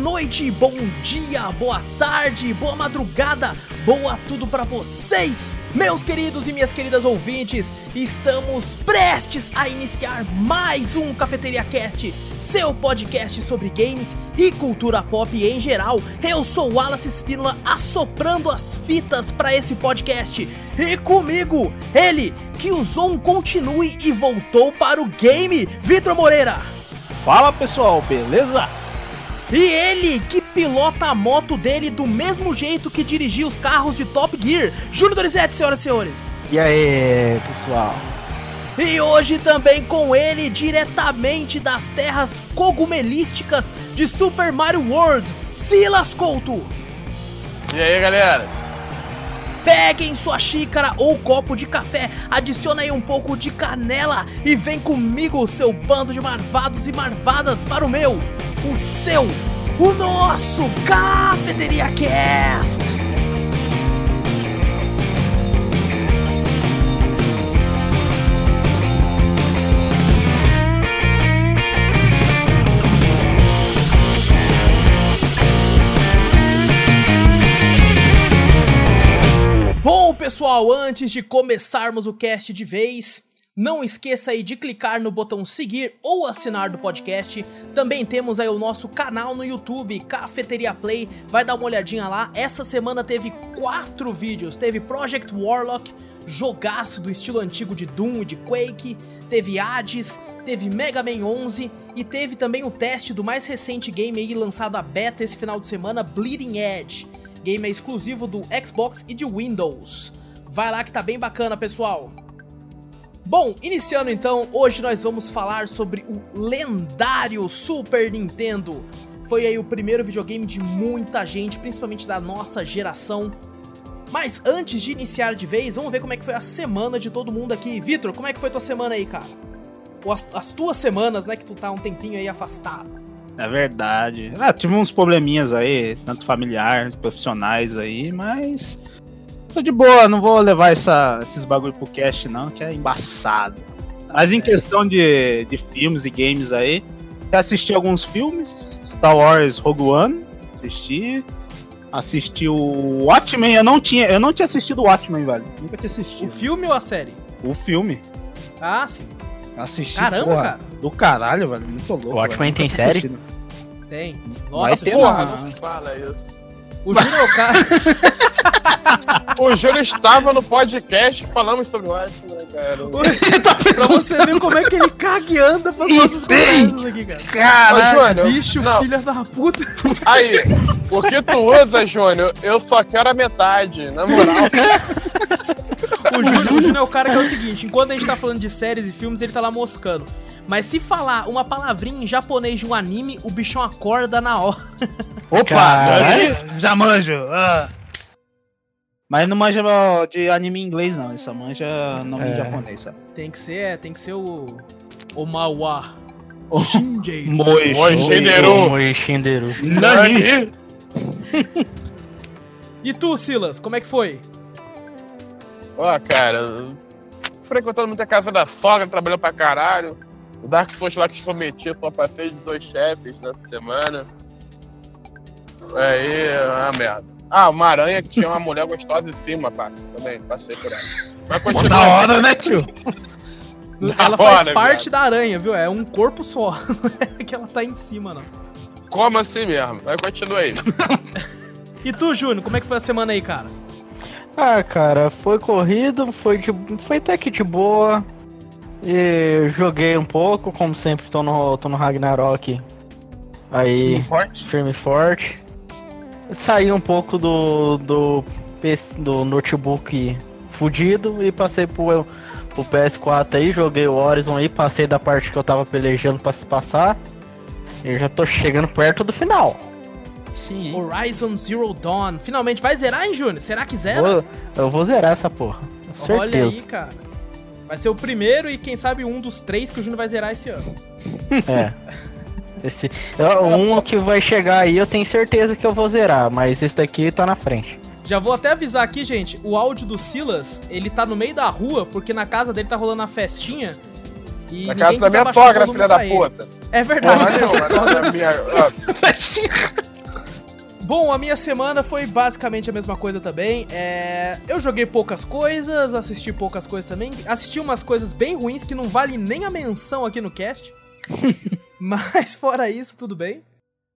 noite, bom dia, boa tarde, boa madrugada, boa tudo para vocês, meus queridos e minhas queridas ouvintes. Estamos prestes a iniciar mais um Cafeteria Cast, seu podcast sobre games e cultura pop em geral. Eu sou Wallace Espínola, assoprando as fitas para esse podcast. E comigo, ele que usou um continue e voltou para o game, Vitor Moreira. Fala pessoal, beleza? E ele que pilota a moto dele do mesmo jeito que dirigia os carros de Top Gear, Júlio Dorizete, senhoras e senhores. E aí, pessoal? E hoje também com ele, diretamente das terras cogumelísticas de Super Mario World, Silas Couto. E aí, galera? Peguem sua xícara ou copo de café, adicione aí um pouco de canela e vem comigo, seu bando de marvados e marvadas, para o meu, o seu, o nosso Cafeteria Cast. Pessoal, antes de começarmos o cast de vez, não esqueça aí de clicar no botão seguir ou assinar do podcast. Também temos aí o nosso canal no YouTube, Cafeteria Play. Vai dar uma olhadinha lá. Essa semana teve quatro vídeos. Teve Project Warlock, jogaço do estilo antigo de Doom e de Quake. Teve Hades, teve Mega Man 11 e teve também o teste do mais recente game aí lançado a beta esse final de semana, Bleeding Edge. Game é exclusivo do Xbox e de Windows. Vai lá que tá bem bacana, pessoal. Bom, iniciando então, hoje nós vamos falar sobre o lendário Super Nintendo. Foi aí o primeiro videogame de muita gente, principalmente da nossa geração. Mas antes de iniciar de vez, vamos ver como é que foi a semana de todo mundo aqui. Vitor, como é que foi tua semana aí, cara? Ou as, as tuas semanas, né, que tu tá um tempinho aí afastado. É verdade. Ah, tive uns probleminhas aí, tanto familiares, profissionais aí, mas. Tô de boa, não vou levar essa, esses bagulho pro cast, não, que é embaçado. Tá mas em questão de, de filmes e games aí, já assisti alguns filmes. Star Wars Rogue One, assisti. Assisti o Watchmen, eu não tinha, eu não tinha assistido o Watchmen, velho. Nunca tinha assistido. O filme ou a série? O filme. Ah, sim. Assisti. Caramba, porra, cara. Do caralho, velho. Muito louco. O Watchmen velho. tem série? assistido. Tem. Vai Nossa, ter, Júlio- Porra, não. fala isso. o Júlio é o cara. O Júlio estava no podcast falamos sobre o Watchmen, né, cara. pra você ver como é que ele caga e anda pras nossas conversas aqui, cara. Caralho. Bicho, não, filha da puta. aí, o que tu usa, Júnior, eu só quero a metade, na moral. O Júnior, o Júnior é o cara que é o seguinte: enquanto a gente tá falando de séries e filmes, ele tá lá moscando. Mas se falar uma palavrinha em japonês de um anime, o bichão acorda na hora. Opa, Caralho. já manjo. ah. Mas não manja de anime em inglês, não. Ele só manja nome É. japonês, sabe? Tem que ser, é, tem que ser o. O Mawa. O. Moi, Shinderu. Nani? E tu, Silas, como é que foi? Ó, cara, eu- frequentando muita casa da sogra, trabalhando pra caralho. O Dark Souls lá que prometi, só passei de dois chefes nessa semana. Aí, é uma merda. Ah, uma aranha que tinha uma mulher gostosa em cima, passa. Também, passei por ela. Mas continua. Da hora, né, tio? Da ela faz hora, parte viado. da aranha, viu? É um corpo só. Não é que ela tá em cima, não. Como assim mesmo? Mas continua aí. E tu, Júnior, como é que foi a semana aí, cara? Ah, cara, foi corrido, foi, de, foi até que de boa. E joguei um pouco, como sempre, tô no, tô no Ragnarok. Aí, Forte. firme e forte. Saí um pouco do, do, PC do notebook fudido e passei pro, pro PS4 aí, joguei o Horizon aí, passei da parte que eu tava pelejando pra se passar. E já tô chegando perto do final. Sim. Horizon Zero Dawn. Finalmente vai zerar, hein, Júnior? Será que zera? Vou- eu vou zerar essa porra. Certeza. Olha aí, cara. Vai ser o primeiro e quem sabe um dos três que o Júnior vai zerar esse ano. É. Esse, é, um que vai chegar aí eu tenho certeza que eu vou zerar, mas esse daqui tá na frente. Já vou até avisar aqui, gente, o áudio do Silas, ele tá no meio da rua, porque na casa dele tá rolando a festinha. E Na ninguém casa da minha sogra, filha da pra ele. puta. É Porra verdade. nenhuma, na minha. ó, Bom, a minha semana foi basicamente a mesma coisa também. É, eu joguei poucas coisas, assisti poucas coisas também. Assisti umas coisas bem ruins que não vale nem a menção aqui no cast. Mas fora isso, tudo bem.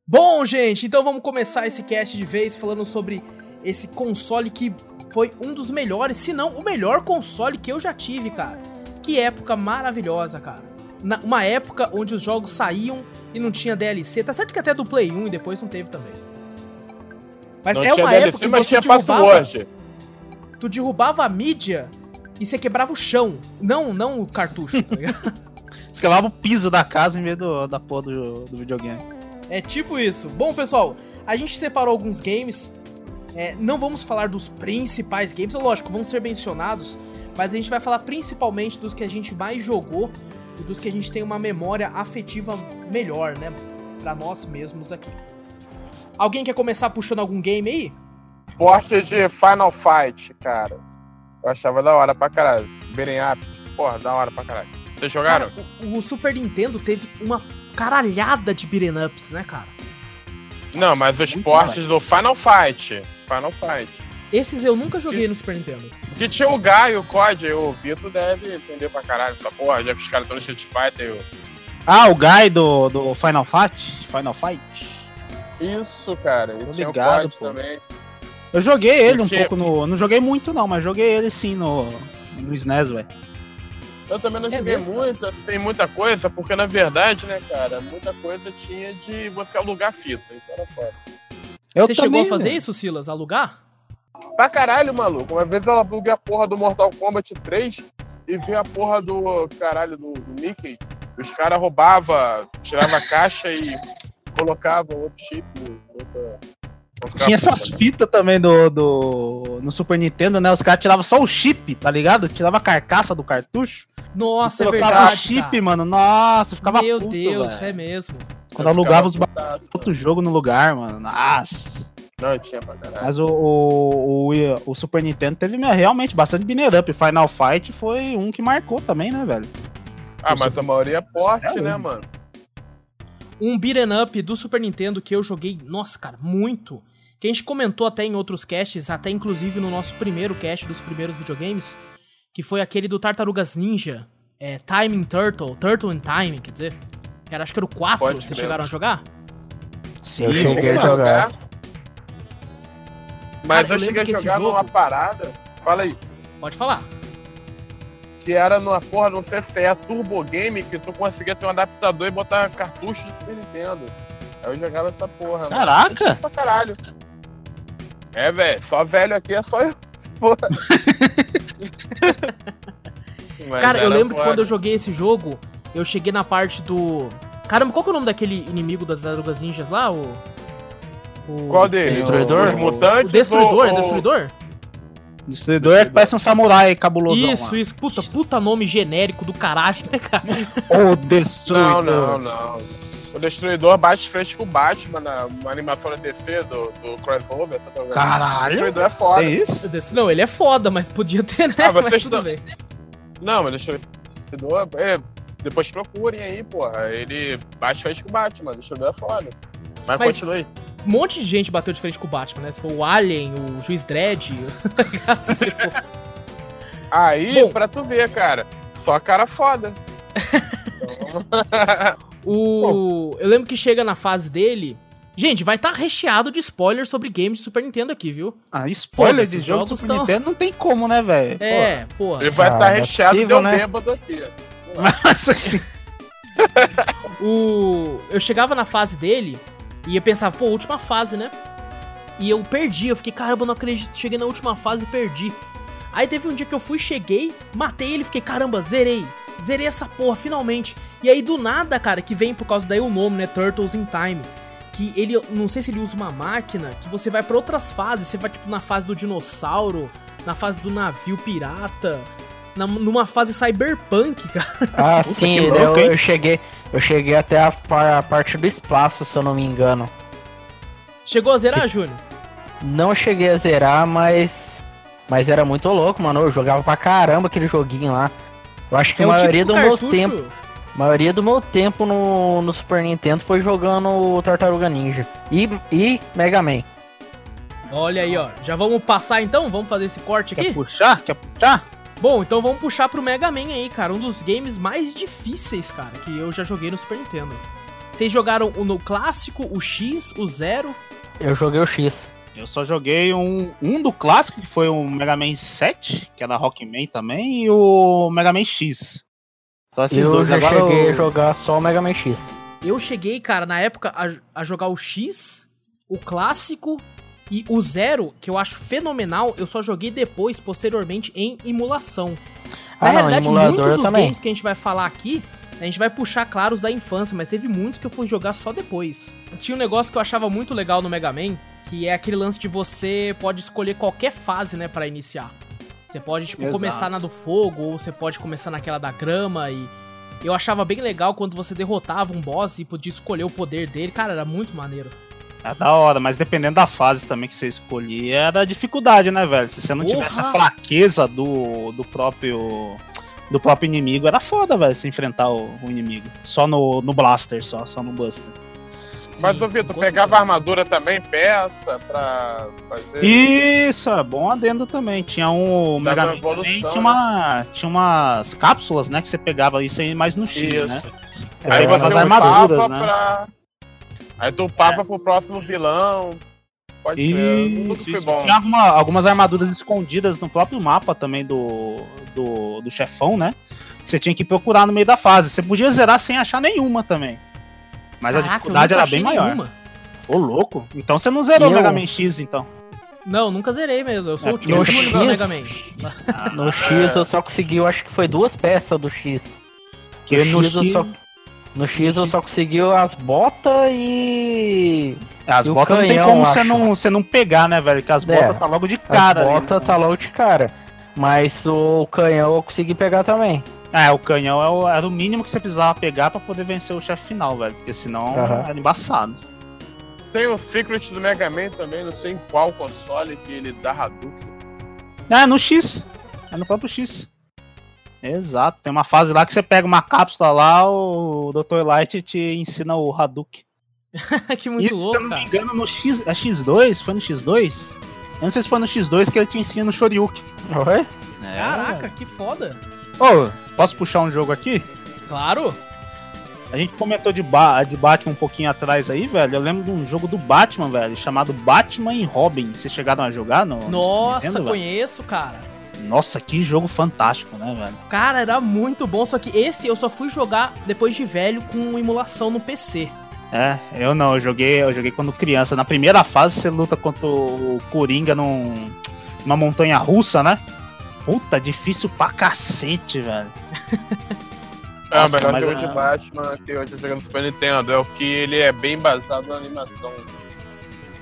Bom, gente, então vamos começar esse cast de vez falando sobre esse console que foi um dos melhores, se não o melhor console que eu já tive, cara. Que época maravilhosa, cara. Na, uma época onde os jogos saíam e não tinha DLC. Tá certo que até do Play 1 e depois não teve também. Mas Não é uma DLC, época que você tinha derrubava, tu derrubava a mídia e você quebrava o chão. Não, não o cartucho, tá ligado? Escalava o piso da casa em vez do, da porra do, do videogame. É tipo isso. Bom, pessoal, a gente separou alguns games. É, não vamos falar dos principais games, lógico, vão ser mencionados, mas a gente vai falar principalmente dos que a gente mais jogou e dos que a gente tem uma memória afetiva melhor, né? Pra nós mesmos aqui. Alguém quer começar puxando algum game aí? Porte de Final Fight, cara. Eu achava da hora pra caralho. Beating up, porra, da hora pra caralho. Vocês jogaram? Cara, o, o Super Nintendo teve uma caralhada de beat'em ups, né, cara? Não, mas os portes do Final Fight. Final Fight. Esses eu nunca joguei no Super Nintendo. Que tinha o Guy, o COD, o Vitor deve entender pra caralho essa porra. Já que os caras estão no Street Fighter. Eu... Ah, o guy do, do Final Fight? Final Fight? Isso, cara. E Tô tinha ligado, o COD pô. também. Eu joguei ele um Tinha- pouco no. Não joguei muito não, mas joguei ele sim no, no SNES, velho. Eu também não É joguei mesmo, muito, assim, muita coisa, porque na verdade, né, cara, muita coisa tinha de você alugar fita, então era foda. Eu Você chegou também, a fazer velho. isso, Silas? Alugar? Pra caralho, maluco. Uma vez ela aluguei a porra do Mortal Kombat 3 e vi a porra do caralho do, do Mickey. Os caras roubavam, tirava a caixa e colocavam outro chip. Outra... Tinha essas fitas também do, do. No Super Nintendo, né? Os caras tiravam só o chip, tá ligado? Tirava a carcaça do cartucho. Nossa, é verdade. o chip, cara. mano. Nossa, eu ficava Meu puto, Deus, velho. é mesmo. Quando alugava os putaço. outro jogo no lugar, mano. Nossa. Não, tinha pra caralho. Mas o, o, o, o Super Nintendo teve realmente bastante binner up. Final Fight foi um que marcou também, né, velho? Ah, mas a maioria é porte, É, né, um. mano? Um beat'em up do Super Nintendo que eu joguei, nossa, cara, muito. Que a gente comentou até em outros casts, até inclusive no nosso primeiro cast dos primeiros videogames, que foi aquele do Tartarugas Ninja, é, Timing Turtle, Turtle in Time, quer dizer. Era, acho que era o 4, Pode vocês crer. chegaram a jogar? Sim, Eu cheguei a mano. jogar. Mas Cara, eu eu, cheguei a jogar jogo- numa parada. Fala aí. Pode falar. Que era numa porra no CCE Turbo Game que tu conseguia ter um adaptador e botar cartucho de Super Nintendo. Aí eu jogava essa porra. mano. Caraca! Difícil pra caralho. É, velho. Só velho aqui é só eu. Porra. Cara, eu lembro que quando eu joguei esse jogo, eu cheguei na parte do. Caramba, qual que é o nome daquele inimigo das Tartarugas Ninjas lá? O. o... Qual deles? Destruidor? Os mutantes? O Destruidor, ou- é Destruidor? Destruidor é que parece um samurai cabulosão. Isso, isso. Puta, puta nome genérico do caralho, né, cara? O Não, Destruidor. não, não. O Destruidor bate de frente com o Batman na uma animação da DC do, do crossover. Tá ligado? O Caralho. Destruidor é foda. É isso? Desse- Não, ele é foda, mas podia ter, né? Ah, mas tudo tão- bem. Não, mas Destruidor. é, depois procurem aí, porra. Ele bate de frente com o Batman. Destruidor é foda. Mas, Mas- continue. Um monte de gente bateu de frente com o Batman, né? Se for o Alien, o Juiz Dredd. se for... Aí, Bom. pra tu ver, cara. Só cara foda. Então, O. Eu lembro que chega na fase dele. Gente, vai estar recheado de spoilers sobre games de Super Nintendo aqui, viu? Ah, spoiler Foda-se, de do jogos Super tão- Nintendo não tem como, né, velho? É, porra. ele vai Ah, estar não é recheado possível, de um né? bêbado aqui. Mas aqui- O. Eu chegava na fase dele e eu pensava, pô, última fase, né? E eu perdi, eu fiquei, caramba, não acredito, cheguei na última fase e perdi. Aí teve um dia que eu fui, cheguei, matei ele, fiquei, caramba, zerei. Zerei essa porra, finalmente. E aí do nada, cara, que vem por causa daí o nome, né? Turtles in Time. Que ele, não sei se ele usa uma máquina, que você vai pra outras fases. Você vai, tipo, na fase do dinossauro, na fase do navio pirata, na- numa fase cyberpunk, cara. Ah, Puta, sim, que eu, louco, hein? eu cheguei. Eu cheguei até a, par- a parte do espaço, se eu não me engano. Chegou a zerar, Júnior? Não cheguei a zerar, mas. Mas era muito louco, mano. Eu jogava pra caramba aquele joguinho lá. Eu acho que É a maioria do meu tempo. A maioria do meu tempo no, no Super Nintendo foi jogando o Tartaruga Ninja. E, e Mega Man. Olha aí, ó. Já vamos passar então? Vamos fazer esse corte aqui? Quer puxar? Quer puxar? Bom, então vamos puxar pro Mega Man aí, cara. Um dos games mais difíceis, cara, que eu já joguei no Super Nintendo. Vocês jogaram o no clássico, o X, o Zero? Eu joguei o X. Eu só joguei um, um do clássico, que foi o Mega Man 7, que era Rockman também, e o Mega Man X. Só esses eu dois. já Agora cheguei o- a jogar só o Mega Man X. Eu cheguei, cara, na época a, a jogar o X, o clássico e o Zero, que eu acho fenomenal, eu só joguei depois, posteriormente, em emulação. Na Ah, não, realidade, muitos eu dos também. games que a gente vai falar aqui, a gente vai puxar, claro, os da infância, mas teve muitos que eu fui jogar só depois. Tinha um negócio que eu achava muito legal no Mega Man, que é aquele lance de você pode escolher qualquer fase, né, pra iniciar. Você pode, tipo, Exato. começar na do fogo, ou você pode começar naquela da grama e... Eu achava bem legal quando você derrotava um boss e podia escolher o poder dele. Cara, era muito maneiro. É da hora, mas dependendo da fase também que você escolhia, era a dificuldade, né, velho? Se você não Porra! tivesse a fraqueza do, do próprio do próprio inimigo, era foda, velho, se enfrentar o, o inimigo. Só no, no Blaster, só, só no Buster. Mas, ô Vitor, pegava armadura também, peça, pra fazer. Isso, é bom adendo também. Tinha um Dava Mega Man evolução, também, tinha, né? uma, tinha umas cápsulas, né, que você pegava isso aí mais no X, né? Isso. Você Aí pegava você as armaduras, né? pra. Aí tu upava pro próximo vilão. Pode ser. Tudo Isso, foi isso. bom. Tinha alguma- algumas armaduras escondidas no próprio mapa também do, do, do chefão, né? Que você tinha que procurar no meio da fase. Você podia zerar sem achar nenhuma também. Mas a Caraca, eu dificuldade era bem maior. nenhuma. Ô, louco. Então você não zerou o Eu- Mega Man X, então. Não, nunca zerei mesmo. Eu sou É, o Júnior no do X- Mega Man. No X eu só consegui, eu acho que foi duas peças do X. Que no, X, eu X- só, no X eu só consegui as botas e. As E botas não tem como você não, você não pegar, né, velho? Que as É, botas tá logo de As cara. ali, botas né? tá logo de cara. Mas o canhão eu consegui pegar também. É, o canhão é o- era o mínimo que você precisava pegar pra poder vencer o chefe final, velho. Porque senão Aham. era embaçado. Tem o Secret do Mega Man também, não sei em qual console que ele dá Hadouken. É, no X. É no próprio X. Exato. Tem uma fase lá que você pega uma cápsula lá, o Dr. Light te ensina o Hadouken. que muito Isso, se eu louco, não me engano, no X, é X2? Foi no X2? Eu não sei se foi no X2 que ele te ensina o Shoryuken. Oi? Caraca, que foda. Ô, posso puxar um jogo aqui? Claro. A gente comentou de, ba de Batman um pouquinho atrás aí, velho. Eu lembro de um jogo do Batman, velho, chamado Batman e Robin. Vocês chegaram a jogar no? no Nossa, Nintendo, velho? conheço, cara. Nossa, que jogo fantástico, né, velho? Cara, era muito bom, só que esse eu só fui jogar depois de velho com emulação no PC. É, eu não, eu joguei, eu joguei quando criança. Na primeira fase você luta contra o Coringa num, numa montanha russa, né? Puta, difícil pra cacete, velho. É, Nossa, melhor mas jogo é- de Batman que eu já joguei no Super Nintendo. É o que ele é bem baseado na animação.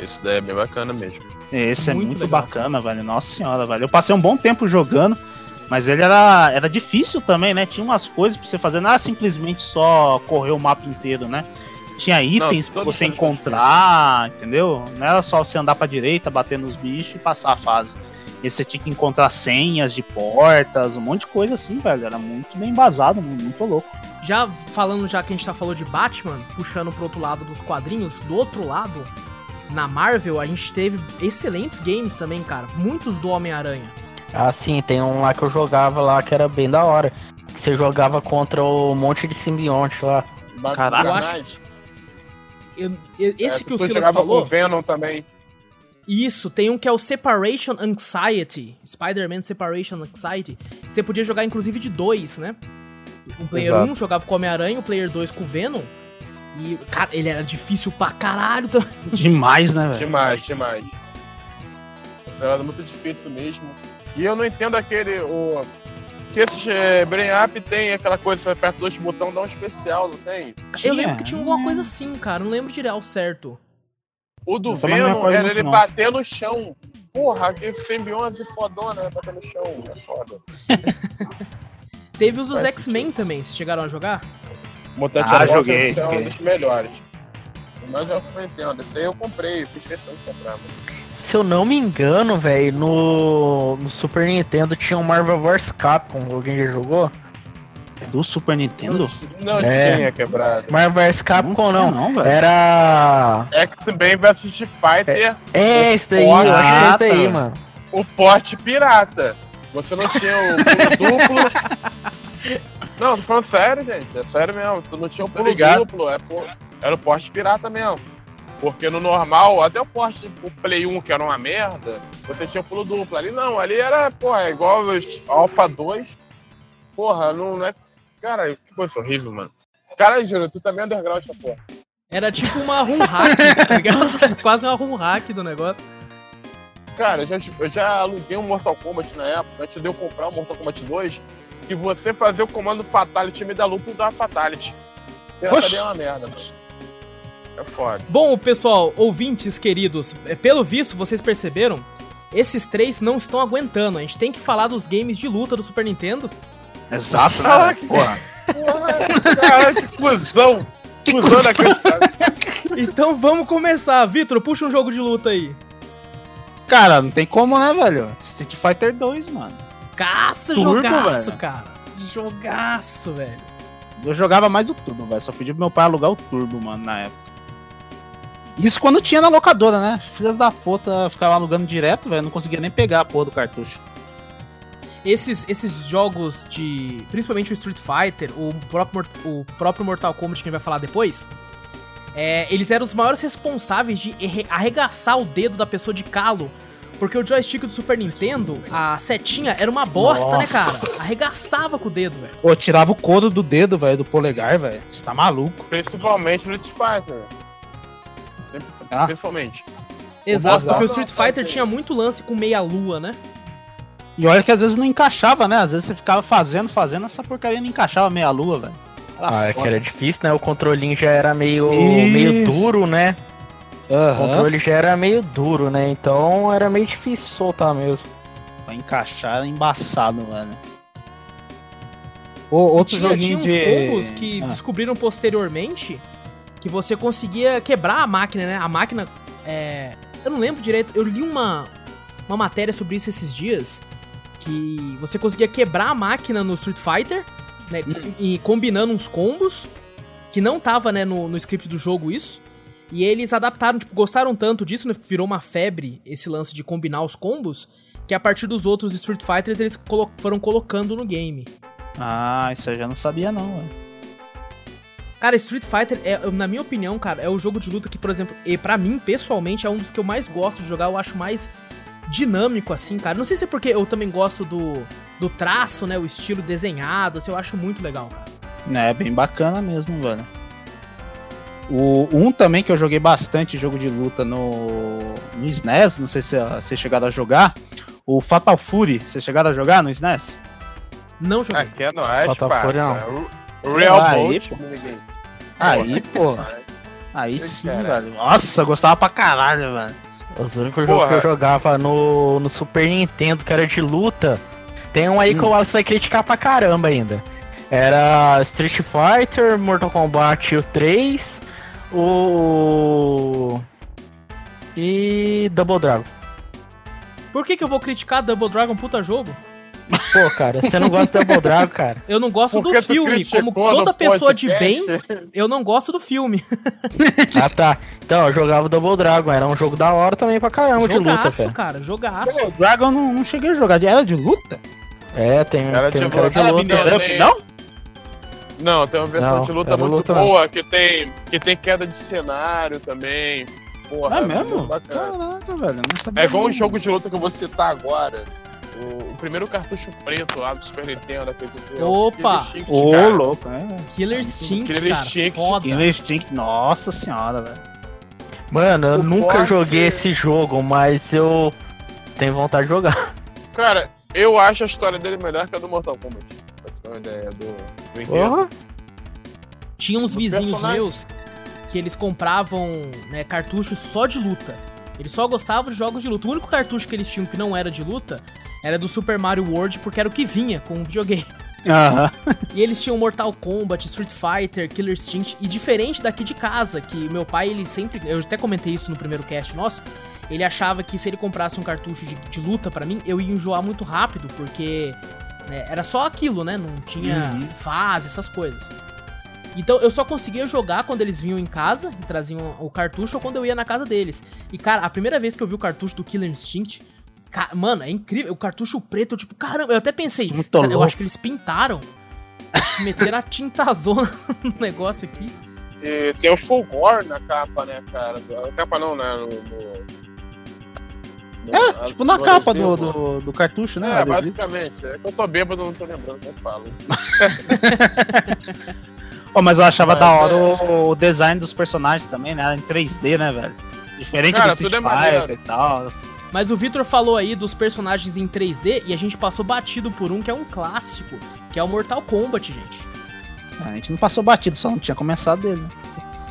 Esse daí é bem bacana mesmo. Esse é Muito muito, bacana, velho. Nossa senhora, velho. Eu passei um bom tempo jogando, mas ele era, era difícil também, né? Tinha umas coisas pra você fazer, não era simplesmente só correr o mapa inteiro, né? Tinha itens pra todo você mundo encontrar, entendeu? Não era só você andar pra direita, bater nos bichos e passar a fase. E você tinha que encontrar senhas de portas, um monte de coisa assim, velho. Era muito bem embasado, muito louco. Já falando, já que a gente tá falando de Batman, puxando pro outro lado dos quadrinhos, do outro lado, na Marvel, a gente teve excelentes games também, cara. Muitos do Homem-Aranha. Ah, sim, tem um lá que eu jogava lá que era bem da hora. Que você jogava contra o monte de simbionte lá. Caraca. Eu acho-. Eu- eu- esse É, que o Silas jogava falou. com o Venom também. Isso, tem um que é o Separation Anxiety. Spider-Man Separation Anxiety. Você podia jogar inclusive de dois, né? O player Exato. 1 jogava com o Homem-Aranha, o player 2 com o Venom. E, cara, ele era difícil pra caralho. Demais, né, velho? Demais, demais. Isso era muito difícil mesmo. E eu não entendo aquele. O... Que esse eh, Brain Up tem aquela coisa, você aperta dois botões, dá um especial, não tem? Eu lembro que tinha alguma coisa assim, cara. Não lembro direito ao certo. O do Eu não Venom era muito, ele não. bater no chão. Porra, que simbiose fodona, né? Bater no chão, é foda. Teve os dos X-Men também, vocês chegaram a jogar? Mutante Ah, Aranha joguei, esse é um dos melhores. Mas é o Super Nintendo, esse aí eu comprei, fiz questão de comprar. mano. Se eu não me engano, velho, no, no Super Nintendo tinha o Marvel vs Capcom. Alguém já jogou? Do Super Nintendo? Não É. tinha quebrado. Marvel vs Capcom não. não, velho. Era. X-Men vs Street Fighter, É, esse daí, eu acho que é esse daí, mano. o porte pirata. Você não tinha o pulo duplo. Não, tô falando sério, gente. É sério mesmo. Tu não tinha o pulo duplo. É por- Era o porte pirata mesmo. Porque no normal, até o porte, o Play 1, que era uma merda, você tinha pulo duplo. Ali não, ali era, porra, é igual os Alpha 2. Porra, não, não é. Cara, que coisa horrível, mano. Cara, Júnior, tu também é underground, essa porra. Era tipo uma run hack, tá ligado? Quase uma run hack do negócio. Cara, eu já, eu já aluguei um Mortal Kombat na época, antes de eu comprar o Mortal Kombat 2, e você fazer o comando Fatality me dá e dá Fatality. Daí é uma merda, mano. É foda. Bom, pessoal, ouvintes queridos, é, pelo visto, vocês perceberam? Esses três não estão aguentando. A gente tem que falar dos games de luta do Super Nintendo. Exato, né? Porra. Porra, cara, que cuzão! Cuzão inacreditável. Então vamos começar. Vitor, puxa um jogo de luta aí. Cara, não tem como, né, velho? Street Fighter 2, mano. Caça, Turbo, jogaço, velho. cara. Jogaço, velho. Eu jogava mais o Turbo, velho. Só pedi pro meu pai alugar o Turbo, mano, na época. Isso quando tinha na locadora, né? Filhas da puta ficava alugando direto, velho. Não conseguia nem pegar a porra do cartucho. Esses, esses jogos de. Principalmente o Street Fighter, o próprio, o próprio Mortal Kombat que a gente vai falar depois. é, eles eram os maiores responsáveis de arregaçar o dedo da pessoa de calo. Porque o joystick do Super Nintendo, a setinha, era uma bosta, né, cara? Nossa. Arregaçava com o dedo, velho. Pô, tirava o couro do dedo, velho, do polegar, velho. Você tá maluco. Principalmente no Street Fighter. Sempre- Ah. Principalmente. Exato, porque o. Street Fighter tinha muito lance com meia-lua, né? E olha que às vezes não encaixava, né? Às vezes você ficava fazendo, fazendo, essa porcaria não encaixava meia lua, velho. Ah, é que era difícil, né? O controlinho já era meio, Isso. meio duro, né? O Aham. controle já era meio duro, né? Então era meio difícil soltar mesmo. Pra encaixar era embaçado, velho. O, outro tinha, tinha joguinho uns de... combos que Ah. descobriram posteriormente que você conseguia quebrar a máquina, né? A máquina. é, Eu não lembro direito, eu li uma, uma matéria sobre isso esses dias. Que você conseguia quebrar a máquina no Street Fighter, né? E combinando uns combos. Que não tava, né, no, no script do jogo isso. E eles adaptaram, tipo, gostaram tanto disso, né? Virou uma febre esse lance de combinar os combos. Que a partir dos outros Street Fighters eles colo- foram colocando no game. Ah, isso eu já não sabia não, velho. Cara, Street Fighter, é, na minha opinião, cara, é o jogo de luta que, por exemplo, e para mim, pessoalmente, é um dos que eu mais gosto de jogar. Eu acho mais dinâmico, assim, cara. Não sei se é porque eu também gosto do, do traço, né? O estilo desenhado, assim, eu acho muito legal, cara. É, bem bacana mesmo, velho. O um também que eu joguei bastante jogo de luta no, no SNES, não sei se vocês chegaram a jogar. O Fatal Fury, vocês chegaram a jogar no SNES? Não joguei. Aqui é nóis, Falta parça. fora, O Real Aí, Bolt, pô. Aí, pô, aí sim, velho. Nossa, gostava pra caralho, velho. Os únicos jogos que eu jogava no, no Super Nintendo, que era de luta, tem um aí que o Wallace vai criticar pra caramba ainda. Era Street Fighter, Mortal Kombat o 3, o. E Double Dragon. Por que, que eu vou criticar Double Dragon, puta jogo? Pô, cara, você não gosta de Double Dragon, cara? Eu não gosto Porque do filme. Como toda pessoa de bem, eu não gosto do filme. Ah, tá. Então, eu jogava Double Dragon, era um jogo da hora também pra caramba de luta, jogaço, cara. cara, jogaço. Pô, Dragon não, não cheguei a jogar. Era de luta? É, tem, Era tem de um cara de luta. Não? Não, tem uma versão Não, de luta muito luta boa, que tem, que tem queda de cenário também. Porra, É mesmo? Caraca, velho, não sabia. É igual um jogo de luta que eu vou citar agora. O, o primeiro cartucho preto lá do Super Nintendo, aquele do- Opa! Ô, cara. louco, é. Killer Instinct, Killer cara, Instinct. foda. Killer Instinct, nossa senhora, velho. Mano, eu O nunca forte- joguei esse jogo, mas eu tenho vontade de jogar. Cara, eu acho a história dele melhor que a do Mortal Kombat. Pra te dar uma ideia do, do. Tinha uns Do vizinhos personagem. meus que eles compravam né, cartuchos só de luta. Eles só gostavam de jogos de luta. O único cartucho que eles tinham que não era de luta era do Super Mario World, porque era o que vinha com o videogame. Aham. E eles tinham Mortal Kombat, Street Fighter, Killer Instinct. E diferente daqui de casa, que meu pai, ele sempre. Eu até comentei isso no primeiro cast nosso. Ele achava que se ele comprasse um cartucho de, de luta pra mim, eu ia enjoar muito rápido, porque né? Era só aquilo, né? Não tinha Uhum. fase, essas coisas. Então eu só conseguia jogar quando eles vinham em casa e traziam o cartucho ou quando eu ia na casa deles. E cara, a primeira vez que eu vi o cartucho do Killer Instinct, ca- mano, é incrível. O cartucho preto, eu tipo, caramba, eu até pensei, será- eu acho que eles pintaram. Meteram a tintazona no negócio aqui. E tem o Fulgor na capa, né, cara? Na capa não, né? No, no- no- É, tipo na capa do, adesivo. do, do cartucho, né? É, adesivo. basicamente. É que eu tô bêbado, não tô lembrando como é que falo. Ó, mas eu achava Mas da hora é- o, o design dos personagens também, né? Era em 3D, né, velho? Diferente Cara, do é Street maneiro. Fighter e tal. Mas o Victor falou aí dos personagens em 3D e a gente passou batido por um que é um clássico, que é o Mortal Kombat, gente. A gente não passou batido, só não tinha começado dele. né?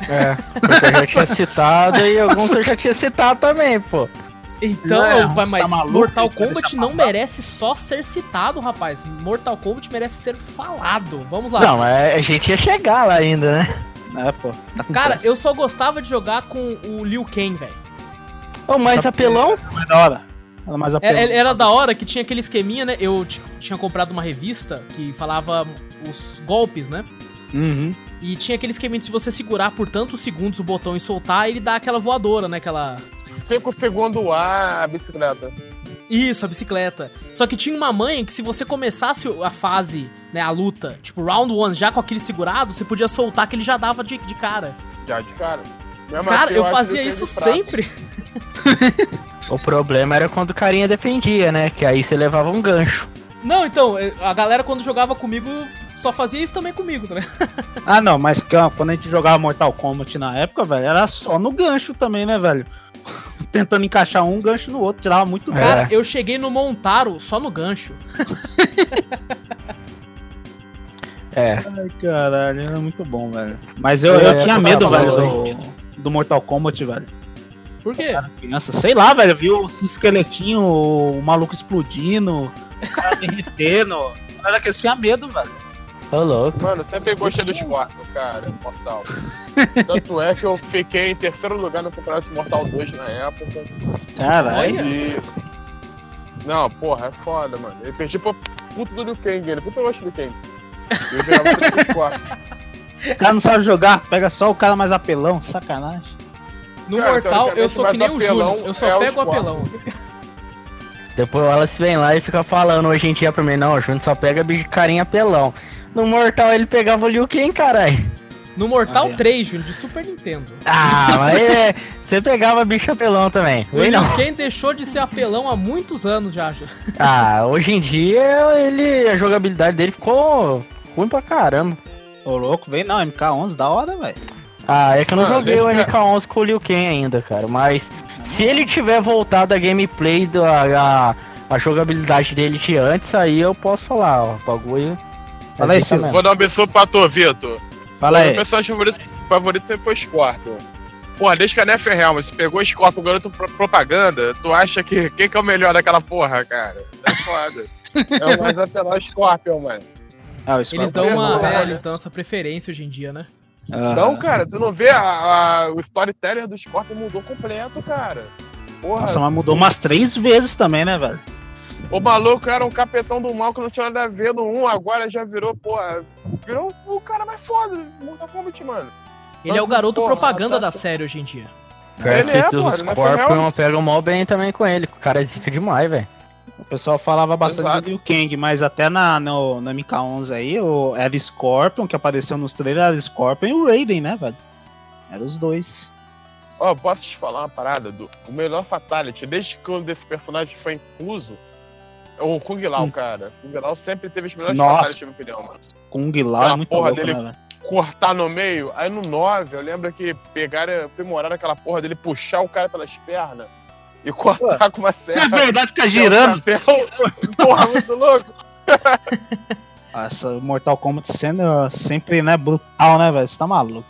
É, porque eu já tinha citado e alguns eu já tinha citado também, pô. Então, É, pai, você mas tá maluco? Mortal vai Kombat não passar? merece só ser citado, rapaz. Mortal Kombat merece ser falado. Vamos lá. Não, mas a gente ia chegar lá ainda, né? É, pô. Tá Cara, eu só gostava de jogar com o Liu Kang, velho. Ô, mais apelão? mais da hora. Era mais apelão. Era, era da hora que tinha aquele esqueminha, né? Eu tinha comprado uma revista que falava os golpes, né? Uhum. E tinha aquele esqueminha de se você segurar por tantos segundos o botão e soltar, ele dá aquela voadora, né? Aquela. Cinco segundos ar a bicicleta. Isso, a bicicleta. Só que tinha uma manha que se você começasse a fase, né, a luta, tipo round one, já com aquele segurado, você podia soltar que ele já dava de, de cara. Já de cara. Mesmo Cara, assim, eu acho fazia isso sempre. O problema era quando o carinha defendia, né? Que aí você levava um gancho. Não, então, a galera quando jogava comigo só fazia isso também comigo, tá ligado? Ah, não, mas quando a gente jogava Mortal Kombat na época, velho, era só no gancho também, né, velho? Tentando encaixar um gancho no outro, tirava muito É. gancho. Cara, eu cheguei no Montaro só no gancho. É. Ai, caralho, era muito bom, velho. Mas eu, É, eu tinha eu medo, velho, do, do Mortal Kombat, velho. Por quê? Criança, sei lá, velho, viu os esqueletinhos, o maluco explodindo, o cara derretendo. Era que eu tinha medo, velho. Ô, louco. Mano, sempre gostei do Scorpion, cara, Mortal. Tanto é que eu fiquei em terceiro lugar no campeonato de Mortal 2 na época. Caralho. E... Não, porra, é foda, mano. Eu perdi pro puto do Liu Kang ainda. Por isso eu gosto do Liu Kang. Eu jogava muito com o Scorpion. O cara não sabe jogar, pega só o cara mais apelão, sacanagem. No Cara, Mortal, eu sou que nem o Júnior. Eu só é pego o apelão. Depois o Wallace vem lá e fica falando hoje em dia pra mim, não, o Júnior só pega bicho de carinha apelão. No Mortal ele pegava o Liu Kang, caralho. No Mortal Ah, é. 3, Júnior, de Super Nintendo. Ah, mas é, você pegava bicho apelão também. O Liu não. Kang deixou de ser apelão há muitos anos já. já. Ah, hoje em dia ele, a jogabilidade dele ficou ruim pra caramba. Ô louco, vem não, MK11, da hora, velho. Ah, é que eu não Mano, joguei o deixa- MK11 com o Liu Kang ainda, cara. Mas se ele tiver voltado a gameplay da a, a jogabilidade dele de antes, aí eu posso falar, ó, o bagulho. É Fala aí, Silas. Vou dar um beijo pra tu, Vitor. Fala Meu aí. personagem favorito, favorito sempre foi Scorpion. Porra, desde que a Nef Helm se pegou Scorpion, o garoto pro- propaganda, tu acha que quem que é o melhor daquela porra, cara? É foda. É o mais apelão Scorpion, mano. Ah, o Eles Scorpion. dão uma. Caralho. É, eles dão essa preferência hoje em dia, né? Aham. Não, cara, tu não vê a, a- o storyteller do Scorpion mudou completo, cara. Porra, Nossa, mas mudou umas três vezes também, né, velho? O maluco era um capetão do mal que não tinha nada a ver no 1, agora já virou, porra, virou o cara mais foda do Mortal Kombat, mano. Ele é o Nossa, garoto porra, propaganda tá- da série hoje em dia. Pior Ele que é, esse pô, o ele não é Scorpion Ferrell. pega mó bem também com ele. O cara é zica demais, velho. O pessoal falava bastante Exato. do Liu Kang, mas até na, no, no MK11 aí, o, era Scorpion, que apareceu nos trailers, era Scorpion e o Raiden, né, velho? Eram os dois. Ó, posso te falar uma parada? Do, o melhor Fatality, desde que o desse personagem foi incluso, o Kung Lao, Hum. cara. Kung Lao sempre teve os melhores Nossa. Fatality, na minha opinião, mano. Kung Lao Aquela é muito porra louco, dele- né? Cortar no meio, aí no 9, eu lembro que pegaram, aprimoraram aquela porra dele, puxar o cara pelas pernas e cortar com uma É serra. verdade, fica é girando. chapéu. Porra, muito louco. Essa Mortal Kombat sendo sempre, né, brutal, né, velho? Você tá maluco.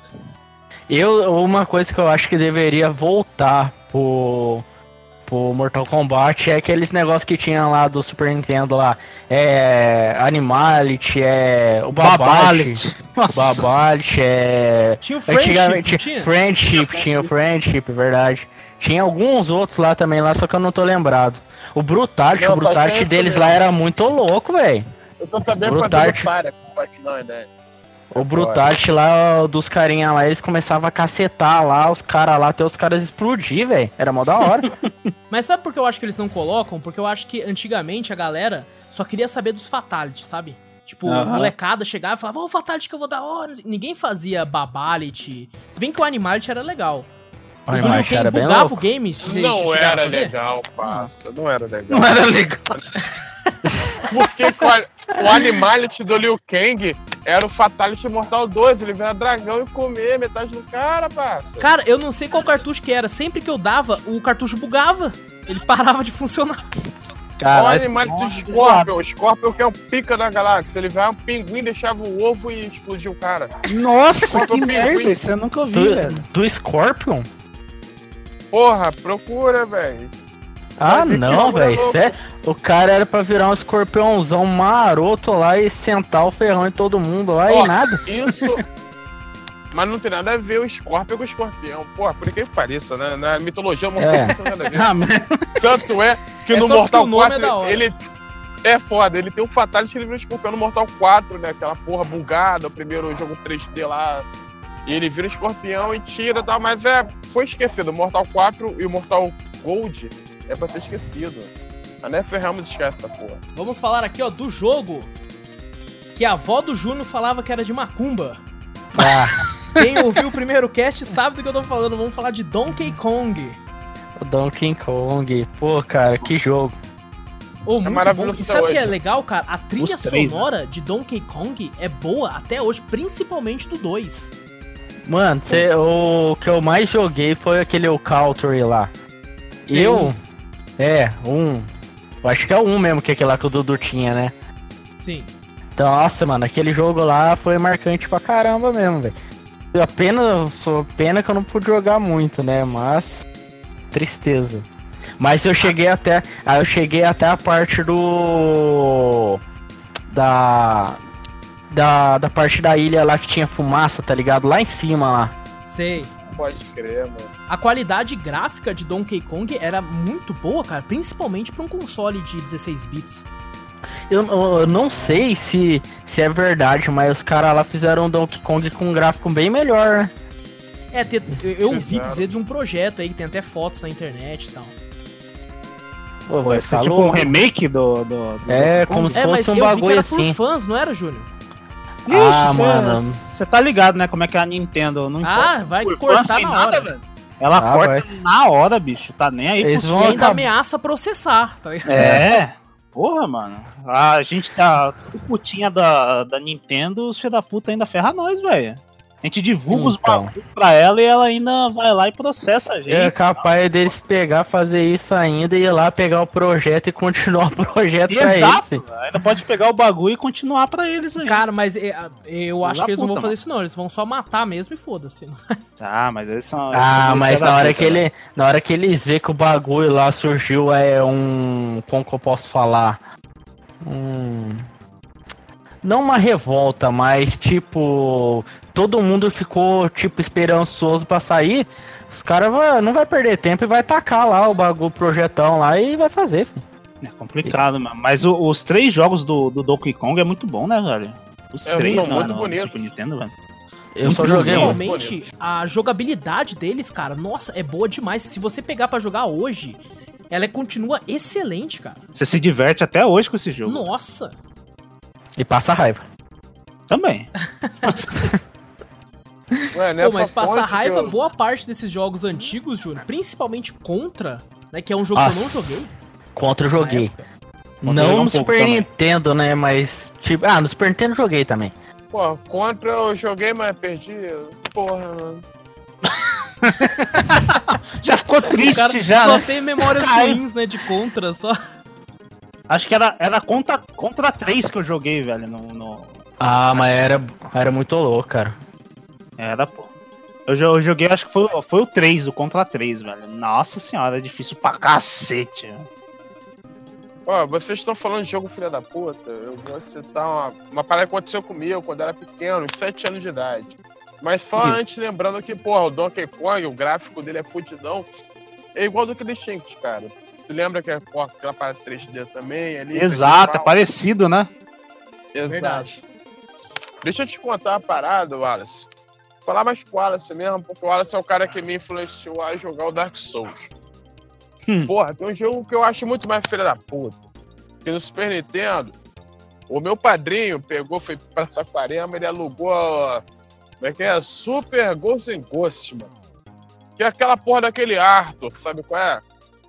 Eu, uma coisa que eu acho que deveria voltar pro, pro Mortal Kombat é aqueles negócios que tinha lá do Super Nintendo lá. É. Animality, é. O Babalit. Babalit. É. Tinha o Friendship, tinha? Friendship, tinha o Friendship, verdade. Tinha alguns outros lá também, lá, só que eu não tô lembrado. O Brutality, Não, o esse deles mesmo. lá era muito louco, velho. Eu só sabia fazer Brutarte. do Pyrex, mas não, né? O Brutarte lá, dos carinha lá, eles começavam a cacetar lá, os caras lá, até os caras explodir, velho. Era mó da hora. Mas sabe por que eu acho que eles não colocam? Porque eu acho que antigamente a galera só queria saber dos fatalities, sabe? Tipo, molecada chegava e falava, ô, fatality que eu vou dar hora. Ninguém fazia babality. Se bem que o animality era legal. O O era bugava louco. o game. se Não era legal, parça. Não era legal. Não era legal. Porque o Animality do Liu Kang era o Fatality Mortal 2. Ele virar dragão e comer metade do cara, parça. Cara, eu não sei qual cartucho que era. Sempre que eu dava, o cartucho bugava. Ele parava de funcionar. o Caralho, Animality do Scorpion. O Scorpion que é o pica da galáxia. Ele virava um pinguim, deixava o ovo e explodia o cara. Nossa, que o merda, pinguim? isso eu nunca ouvi, Do, velho. do Scorpion? Porra, procura, velho. Ah, que não, é velho. louco. cê- O cara era pra virar um escorpiãozão maroto lá e sentar o ferrão em todo mundo lá Ó, e nada. Isso. Mas não tem nada a ver o Scorpion com o escorpião. Porra, por que que pareça, né? Na mitologia mortal É. não tem nada a ver. Ah, Tanto é que É no Mortal o é 4 da hora. ele é foda, ele tem um Fatality que ele vira escorpião no Mortal 4, né? Aquela porra bugada, o primeiro jogo 3D lá. E ele vira escorpião e tira e tal, mas é. Foi esquecido. O Mortal 4 e o Mortal Gold é pra ser esquecido. A Nefer Ramos esquece essa porra. Vamos falar aqui, ó, do jogo. Que a avó do Júnior falava que era de macumba. Ah, Quem ouviu o primeiro cast sabe do que eu tô falando. Vamos falar de Donkey Kong. o Donkey Kong. Pô, cara, que jogo. Oh, muito bom. maravilhoso E sabe o que é legal, cara? A trilha Os três, né? sonora de Donkey Kong é boa até hoje, principalmente do 2. Mano, cê, o que eu mais joguei foi aquele o Country lá. Sim. Eu. É, um. Eu acho que é um mesmo que é aquele lá que o Dudu tinha, né? Sim. Então, nossa, mano, aquele jogo lá foi marcante pra caramba mesmo, velho. A pena, pena que eu não pude jogar muito, né? Mas. Tristeza. Mas eu cheguei até. Aí eu cheguei até a parte do. Da. Da, da parte da ilha lá que tinha fumaça, tá ligado? Lá em cima lá. Sei. Pode crer, mano. A qualidade gráfica de Donkey Kong era muito boa, cara, principalmente pra um console de 16 bits. Eu, eu- eu não sei se, se é verdade, mas os caras lá fizeram Donkey Kong com um gráfico bem melhor, né? É, te- eu, ouvi dizer de um projeto aí que tem até fotos na internet e tal. Pô, Vai ser tipo um remake do. do, do É, Donkey como se É, mas fosse um eu vi que bagulho era assim. por fãs, não era, Júnior? Ah, Ixi, cê- mano. Você tá ligado, né? Como é que é a Nintendo não Ah, vai cortar na nada, hora. velho. Ela Ah, corta na hora, bicho. Tá nem aí Eles E vão ainda ameaça processar, tá ligado? É. Porra, mano. A gente tá tudo putinha da, da Nintendo, os filha da puta ainda ferra nós, velho. A gente divulga os Então. bagulho pra ela e ela ainda vai lá e processa a gente. É capaz deles pegar, fazer isso ainda e ir lá pegar o projeto e continuar o projeto pra Exato. eles. Ainda pode pegar o bagulho e continuar pra eles aí. Cara, mas é, eu acho que eles não vão puta, fazer mano. isso não, eles vão só matar mesmo e foda-se. Tá, mas eles são. eles Ah, são mas na hora puta, que ele, na hora que eles vê que o bagulho lá surgiu é um, como que eu posso falar? Um não uma revolta, mas tipo, todo mundo ficou tipo esperançoso pra sair. Os caras vai- não vai perder tempo e vai tacar lá o bagulho, projetão lá e vai fazer. filho. É complicado, mano. Mas o- os três jogos do, do Donkey Kong é muito bom, né, velho? Os É, três, são né? muito. Super Nintendo, velho. Eu só joguei um. Principalmente a jogabilidade deles, cara, nossa, é boa demais. Se você pegar pra jogar hoje, ela continua excelente, cara. Você se diverte até hoje com esse jogo. Nossa. E passa raiva. Também. Ué, Pô, mas passa raiva, eu- boa parte desses jogos antigos, Júnior, principalmente Contra, né, que é um jogo que eu não joguei. Contra eu joguei. Contra Não um no Super também. Nintendo, né? Mas, tipo. Ah, no Super Nintendo eu joguei também. Pô, contra eu joguei, mas perdi. Porra, mano. Já ficou O triste cara já, só né? tem memórias ruins, né, de Contra, só. Acho que era, era contra, contra 3 que eu joguei, velho. No, no- Ah, mas era, era muito louco, cara. Era, pô. Eu, eu joguei, acho que foi, foi o 3, o contra 3, velho. Nossa senhora, é difícil pra cacete. velho. Ó, vocês estão falando de jogo filha da puta. Eu vou citar uma, uma parada que aconteceu comigo quando eu era pequeno, uns 7 anos de idade. Mas só Ih. antes lembrando que, porra, o Donkey Kong, o gráfico dele é fudidão. É igual do Crescent, cara. Tu lembra que é, porra, aquela parada 3D também ali? Exato, é parecido, né? Exato. Verdade. Deixa eu te contar uma parada, Wallace. Falar mais pro Wallace mesmo, porque o Wallace é o cara que me influenciou a jogar o Dark Souls. Hum. Porra, tem um jogo que eu acho muito mais filha da puta. Que no Super Nintendo, o meu padrinho pegou, foi pra Saquarema, ele alugou. ó, Como é que é? Super Ghost and Ghost, mano. Que é aquela porra daquele Arthur, sabe qual é?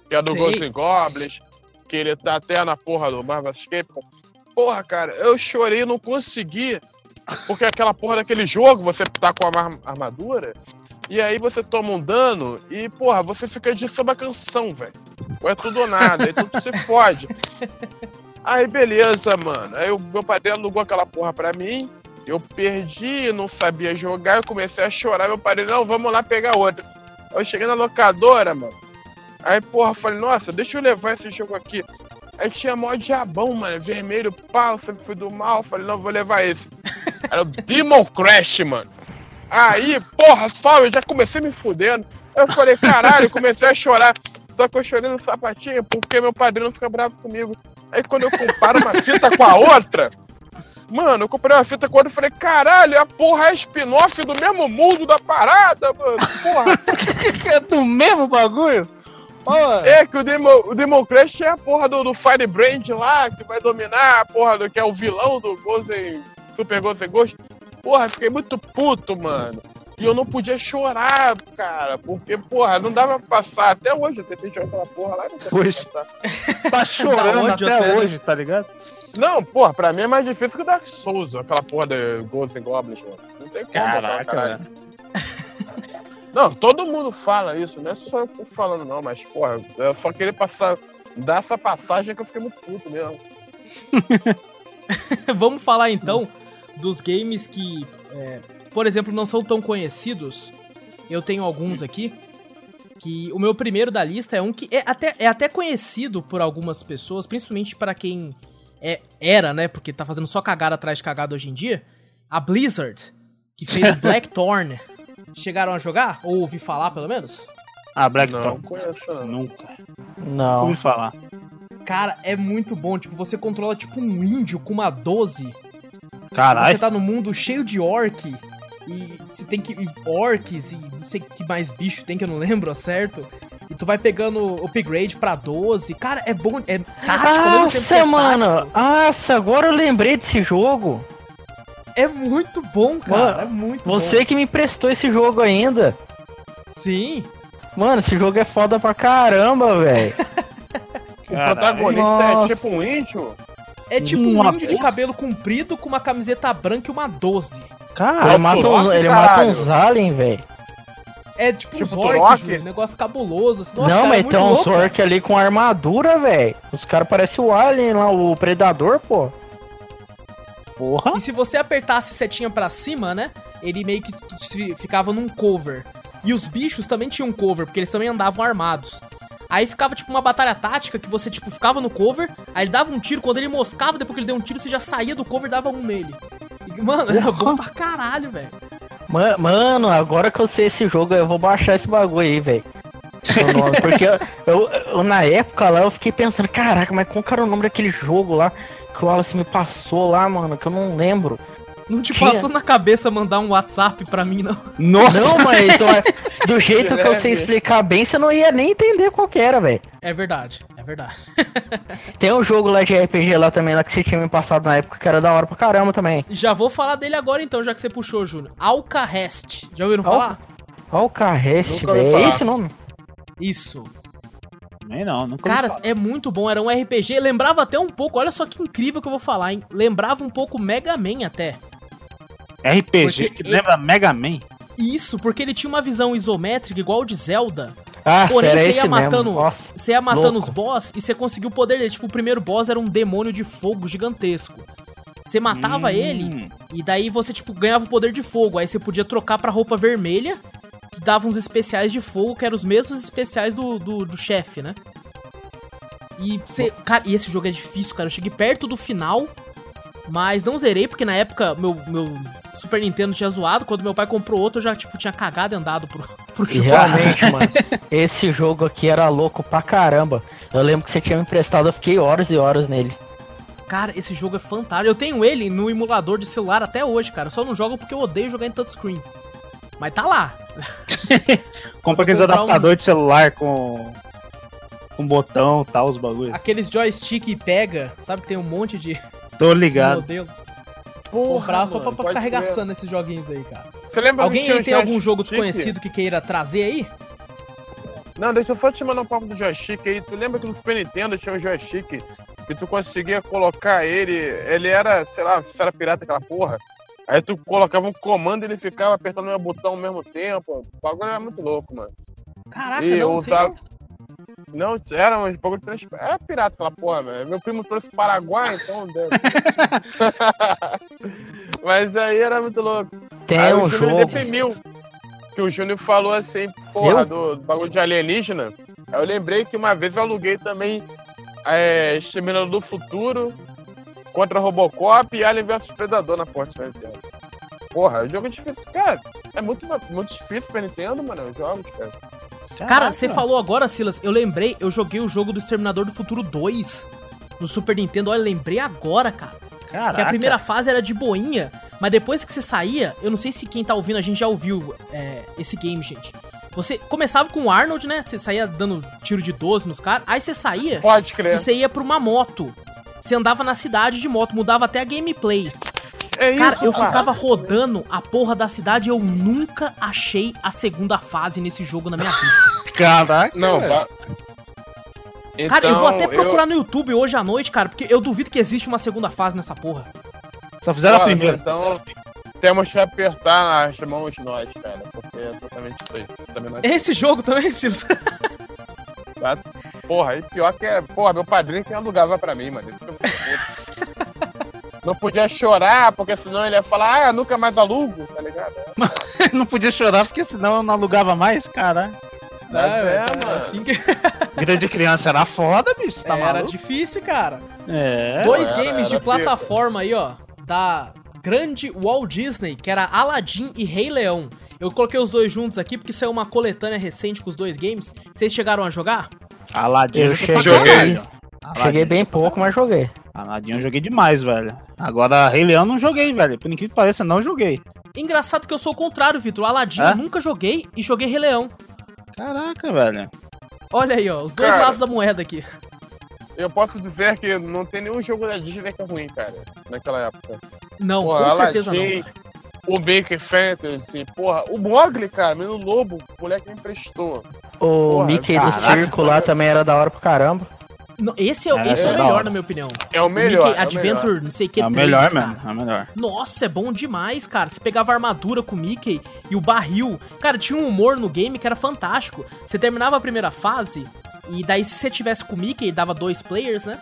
Que é do Sei. Ghost and Goblins, que ele tá até na porra do Marvel Escape. Porra, cara, eu chorei não consegui. Porque aquela porra daquele jogo, você tá com a armadura, e aí você toma um dano e, porra, você fica de samba canção, velho. Ou é tudo ou nada, aí tudo se fode. Aí beleza, mano. Aí o meu padrinho alugou aquela porra pra mim. Eu perdi, não sabia jogar, eu comecei a chorar. Meu padrinho, não, vamos lá pegar outra. Eu cheguei na locadora, mano. Aí, porra, falei, nossa, deixa eu levar esse jogo aqui. Aí tinha mó diabão, mano, vermelho, pau, sempre fui do mal. Falei, não, vou levar esse. Era o Demon Crash, mano. Aí, porra, só, eu já comecei me fudendo. Eu falei, caralho, comecei a chorar. Só que eu chorei no sapatinho porque meu padrinho fica bravo comigo. Aí quando eu comparo uma fita com a outra, mano, eu comprei uma fita com a outra e falei, caralho, a porra é spin-off do mesmo mundo da parada, mano. Porra. É do mesmo bagulho? É que o Demon, o Demon Crash é a porra do, do Firebrand lá, que vai dominar a porra do que é o vilão do Gozen, Super Gozen Ghost. Porra, fiquei muito puto, mano. E eu não podia chorar, cara, porque, porra, não dava pra passar. Até hoje eu tentei jogar aquela porra lá e não consegui Poxa. passar. tá chorando ódio até, até, hoje, tá ligado? Não, porra, pra mim é mais difícil que o Dark Souls, aquela porra de Golden Goblins, mano. Não tem como, Caraca, caralho. Não, todo mundo fala isso, não é só eu falando, não, mas, porra, eu só queria passar, dar essa passagem que eu fiquei muito puto mesmo. Vamos falar então dos games que, é, por exemplo, não são tão conhecidos. Eu tenho alguns aqui. Que o meu primeiro da lista é um que é até, é até conhecido por algumas pessoas, principalmente para quem é, era, né? Porque tá fazendo só cagada atrás de cagada hoje em dia. A Blizzard, que fez o Blackthorn. Chegaram a jogar? Ou ouvi falar, pelo menos? Ah, Black Não, conheço, não. Nunca. Não. Ouvi falar. Cara, é muito bom. Tipo, você controla tipo um índio com uma 12 Você Caralho. tá no mundo cheio de orc. E você tem que. orcs e não sei que mais bicho tem que eu não lembro certo. E tu vai pegando upgrade pra 12. Cara, é bom. É tático, ao mesmo tempo é Nossa, mano. tático. Nossa, agora eu lembrei desse jogo. É muito bom, cara. Mano, é muito Você que me emprestou esse jogo ainda. bom. Sim. Mano, esse jogo é foda pra caramba, velho. O protagonista Nossa. é tipo um índio? É tipo Uma um índio de cabelo comprido com uma camiseta branca e uma 12. Caralho. Ele mata, uns, ele mata uns aliens, velho. É tipo, Tipo uns orcs, Turok? Júlio, um negócio cabuloso. Assim. Nossa, Não, cara, é mas muito tem uns louco. orc ali com armadura, velho. Os caras parecem o Alien lá, o Predador, pô. Porra. E se você apertasse setinha pra cima, né? Ele meio que ficava num cover. E os bichos também tinham cover, porque eles também andavam armados. Aí ficava tipo uma batalha tática que você tipo ficava no cover, aí ele dava um tiro, quando ele moscava, depois que ele deu um tiro, você já saía do cover e dava um nele. E, mano, era bom pra caralho, velho. Ma- Mano, agora que eu sei esse jogo, eu vou baixar esse bagulho aí, velho. Porque eu, eu- eu, na época lá eu fiquei pensando, caraca, mas qual que era o nome daquele jogo lá que o Wallace me passou lá, mano, que eu não lembro. Não te Tinha. passou na cabeça mandar um WhatsApp pra mim, não. Nossa. Não, mas ó, do jeito que eu sei explicar bem, você não ia nem entender qual que era, velho. É verdade, é verdade. Tem um jogo lá de RPG lá também, lá que você tinha me passado na época, que era da hora pra caramba também. Já vou falar dele agora então, já que você puxou, Júnior. Alcahest. Já ouviram falar? Ó o Carrest, Nunca ouvi velho. É esse o nome? Isso. Nem não, nunca Cara, ouvi falar. é muito bom. Era um RPG. Lembrava até um pouco. Olha só que incrível que eu vou falar, hein? Lembrava um pouco Mega Man até. RPG porque que ele- lembra Mega Man. Isso, porque ele tinha uma visão isométrica igual de Zelda. Ah, Porém, era você ia matando. Nossa. Você ia matando louco. os boss e você conseguiu o poder dele. Tipo, o primeiro boss era um demônio de fogo gigantesco. Você matava Hum. ele e daí você, tipo, ganhava o poder de fogo. Aí você podia trocar pra roupa vermelha, dava uns especiais de fogo, que eram os mesmos especiais do, do, do chefe, né? E você. Cara, e esse jogo é difícil, cara. Eu cheguei perto do final, mas não zerei, porque na época meu, meu Super Nintendo tinha zoado. Quando meu pai comprou outro, eu já, tipo, tinha cagado e andado pro, pro jogo. realmente, mano, esse jogo aqui era louco pra caramba. Eu lembro que você tinha me emprestado, eu fiquei horas e horas nele. Cara, esse jogo é fantástico. Eu tenho ele no emulador de celular até hoje, cara. Só não jogo porque eu odeio jogar em touchscreen. Mas tá lá. Compra aqueles comprar um- adaptadores de celular com. com botão e tal, os bagulhos. Aqueles joystick pega, sabe que tem um monte de Tô de ligado. modelo. Porra, Comprar só pra, mano, pra ficar arregaçando esses joguinhos aí, cara. Você lembra Alguém aí tem algum jogo desconhecido que queira trazer aí? Não, deixa eu só te mandar um papo do joystick aí. Tu lembra que no Super Nintendo tinha um joystick que tu conseguia colocar ele. Ele era, sei lá, se era pirata aquela porra. Aí tu colocava um comando e ele ficava apertando o meu botão ao mesmo tempo. O bagulho era muito louco, mano. Caraca, E não, eu não sei usava- não. Era um bagulho de trans... Era pirata aquela porra, velho. Meu primo trouxe do Paraguai, então. Mas aí era muito louco. Tem aí um o Júnior jogo. deprimiu. Que o Júnior falou assim, porra, do, do bagulho de alienígena. Aí eu lembrei que uma vez eu aluguei também é, Exterminador do Futuro contra Robocop e Alien vs Predador na porta Nintendo. Porra, o jogo é difícil. Cara, é muito, muito difícil pra Nintendo, mano, os jogos, cara. Cara, você falou agora, Silas, eu lembrei, eu joguei o jogo do Exterminador do Futuro 2 no Super Nintendo. Olha, lembrei agora, cara. Caraca. Que a primeira fase era de boinha, mas depois que você saía, eu não sei se quem tá ouvindo a gente já ouviu é, esse game, gente. Você começava com o Arnold, né? Você saía dando tiro de 12 nos caras, aí você saía Pode e crer. você ia pra uma moto. Você andava na cidade de moto, mudava até a gameplay. É Cara, isso, eu cara. ficava rodando a porra da cidade e eu nunca achei a segunda fase nesse jogo na minha vida. Caraca. Não, velho. tá. Cara, eu vou até Então, procurar no YouTube hoje à noite, cara, porque eu duvido que existe uma segunda fase nessa porra. Só fizeram a primeira. Então, temos que apertar nas mãos nós, cara, porque é totalmente isso aí. É esse jogo também, Silas? tá? Porra, e pior que é, porra, meu padrinho que alugava pra mim, mano. Isso que eu fico puto. Não podia chorar, porque senão ele ia falar, ah, nunca mais alugo, tá ligado? não podia chorar porque senão eu não alugava mais, cara. Mas é, tá, mano. assim que Vida de criança era foda, bicho. Tá era maluco? difícil, cara. É. Dois era- games de era plataforma aí, ó, da grande Walt Disney, que era Aladdin e Rei Leão. Eu coloquei os dois juntos aqui porque saiu uma coletânea recente com os dois games. Vocês chegaram a jogar? Aladdin Eu joguei cheguei. Aladdin- Cheguei bem pouco, mas joguei. Aladdin eu joguei demais, velho. Agora, Rei Leão não joguei, velho. Por incrível que pareça, não joguei. Engraçado que eu sou o contrário, Vitor. Aladdin É? eu nunca joguei e joguei Rei Leão. Caraca, velho. Olha aí, ó, os dois Cara. lados da moeda aqui. Eu posso dizer que não tem nenhum jogo da Disney que é ruim, cara, naquela época. Não, Pô, com certeza Aladdin, não. O Baker Fantasy, porra, o Mogli, cara, menino lobo, o moleque me emprestou. O Porra, Mickey do caraca, circo lá mano. também era da hora pra caramba. Não, esse é, É, esse é, é o melhor, na minha opinião. É o O melhor. Mickey é o Adventure, melhor. não sei o que, É o 3, melhor cara. mesmo, é o melhor. Nossa, é bom demais, cara. Você pegava a armadura com o Mickey e o barril. Cara, tinha um humor no game que era fantástico. Você terminava a primeira fase, e daí se você tivesse com o Mickey, dava dois players, né?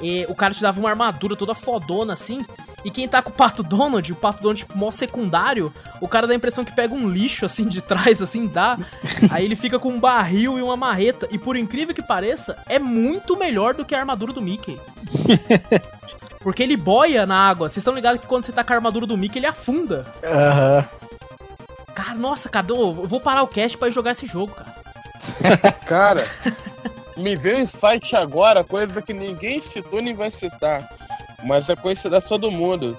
E o cara te dava uma armadura toda fodona assim. E quem tá com o Pato Donald, o Pato Donald, tipo, mó secundário, o cara dá a impressão que pega um lixo assim de trás, assim, dá. Aí ele fica com um barril e uma marreta. E por incrível que pareça, é muito melhor do que a armadura do Mickey. Porque ele boia na água. Vocês estão ligados que quando você tá com a armadura do Mickey, ele afunda. Aham. Cara, nossa, cadê? Eu vou parar o cast pra ir jogar esse jogo, cara. Cara, me veio um insight agora, coisa que ninguém citou nem vai citar. Mas é conhecida de todo mundo.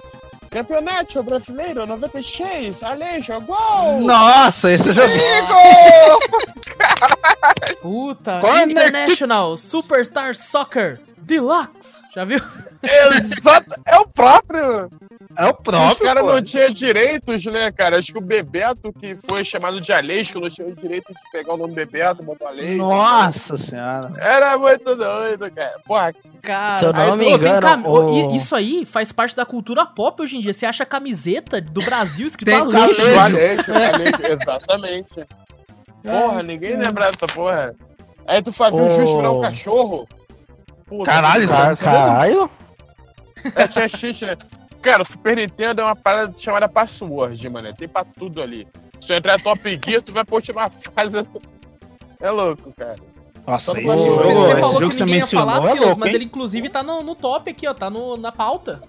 Campeonato Brasileiro 96, Alejo, gol! Nossa, esse joguei. Gol! Puta, Corner International Superstar Soccer Deluxe. Já viu? Exato, é o próprio! É o Os próprio. caras pô. não tinham direitos, né, cara? Acho que o Bebeto, que foi chamado de Aleixo, não tinha o direito de pegar o nome Bebeto, botar Aleixo. Nossa senhora. Era muito doido, cara. Porra, Cara, Se eu não aí, me engano, cam- o- Isso aí faz parte da cultura pop hoje em dia. Você acha camiseta do Brasil escrito Tem Alejo. Alejo. o Aleixo, o Aleixo, exatamente. Porra, ninguém lembra dessa porra. Aí tu fazia o Ô. juiz virar um cachorro. Puta, Caralho, que isso Car é- caralho. É, tinha cheat, né? Cara, o Super Nintendo é uma parada chamada password, mano. Tem pra tudo ali. Se eu entrar Top Gear, tu vai pra última fase. É louco, cara. Nossa, Todo esse Você, você falou que você ninguém ia mencionou falar, é Silas, louco, mas ele inclusive tá no, no top aqui, ó. Tá no, na pauta.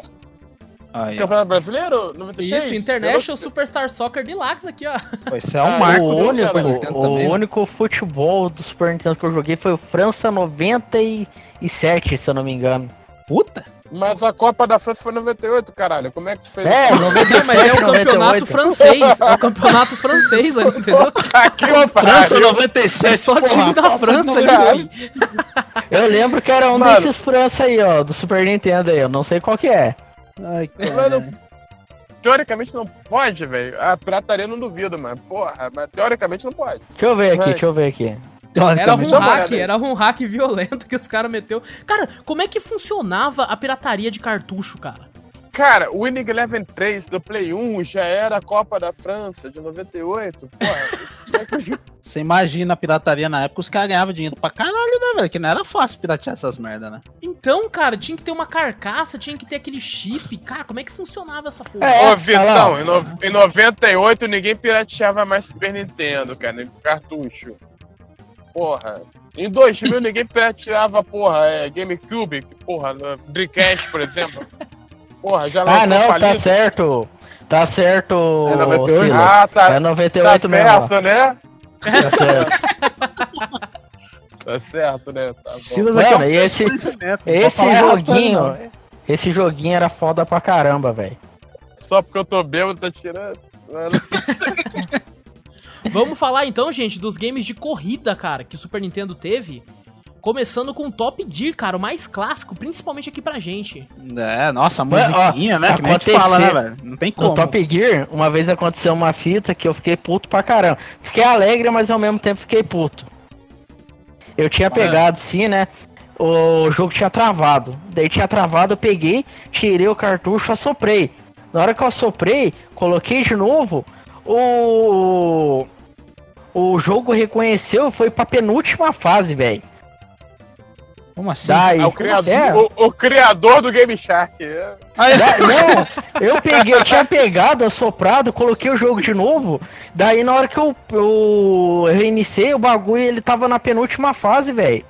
Aí, ó. Campeonato Brasileiro? 96? Isso, International Superstar Soccer Deluxe aqui, ó. Pô, Esse é um Ah, marco o único, cara, o também, né? único futebol do Super Nintendo que eu joguei foi o França 97, se eu não me engano. Puta. Mas a Copa da França foi em 98, caralho. Como é que tu fez É, isso? 97, Não, mas é o campeonato 98. francês. É o campeonato francês ali, entendeu? Que França pariu. 97. É só time da porra, França ali. Eu lembro que era um Mano. desses França aí, ó, do Super Nintendo aí, eu não sei qual que é. Ai, Mano, cara. Teoricamente não pode, velho. A pirataria não duvido, mas porra, mas teoricamente não pode. Deixa eu ver aqui, deixa eu ver aqui. Era um hack, era um hack violento que os caras meteu. Cara, como é que funcionava a pirataria de cartucho, cara? Cara, o Winning Eleven 3 do Play 1 já era a Copa da França de 98. Porra, como é Você imagina a pirataria na época, os caras ganhavam dinheiro pra caralho, né, velho? Que não era fácil piratear essas merda, né? Então, cara, tinha que ter uma carcaça, tinha que ter aquele chip. Cara, como é que funcionava essa porra? É, Ô. Vitão, em, no- em 98 ninguém pirateava mais Super Nintendo, cara, nem cartucho. Porra. Em 2000 ninguém pirateava, porra, é, GameCube, porra, Dreamcast, por exemplo. Porra, já Ah, não, tá certo. Tá certo, É 98? Silas. Ah, tá, É tá 98 mesmo. ó. certo, né? Tá certo. Tá certo, né? Tá bom. Silas Mano, aqui é um esse- Esse errado, joguinho, esse joguinho era foda pra caramba, velho. Só porque eu tô bêbado, tá tirando. Mano, Vamos falar então, gente, dos games de corrida, cara, que o Super Nintendo teve. Começando com o Top Gear, cara, o mais clássico, principalmente aqui pra gente. É, nossa, a Mas, ó, musiquinha, né? Que a gente fala, né, velho? Não tem como. No Top Gear, uma vez aconteceu uma fita que eu fiquei puto pra caramba. Fiquei alegre, mas ao mesmo tempo fiquei puto. Eu tinha pegado, sim, né? O jogo tinha travado. Daí tinha travado, eu peguei, tirei o cartucho, assoprei. Na hora que eu assoprei, coloquei de novo, o. O jogo reconheceu e foi pra penúltima fase, velho. Como assim? Daí. é o, criador, É. o, o criador do Game Shark. é. Da- não, eu peguei, eu tinha pegado, assoprado, coloquei o jogo de novo. Daí na hora que eu, eu reiniciei o bagulho, ele tava na penúltima fase, velho.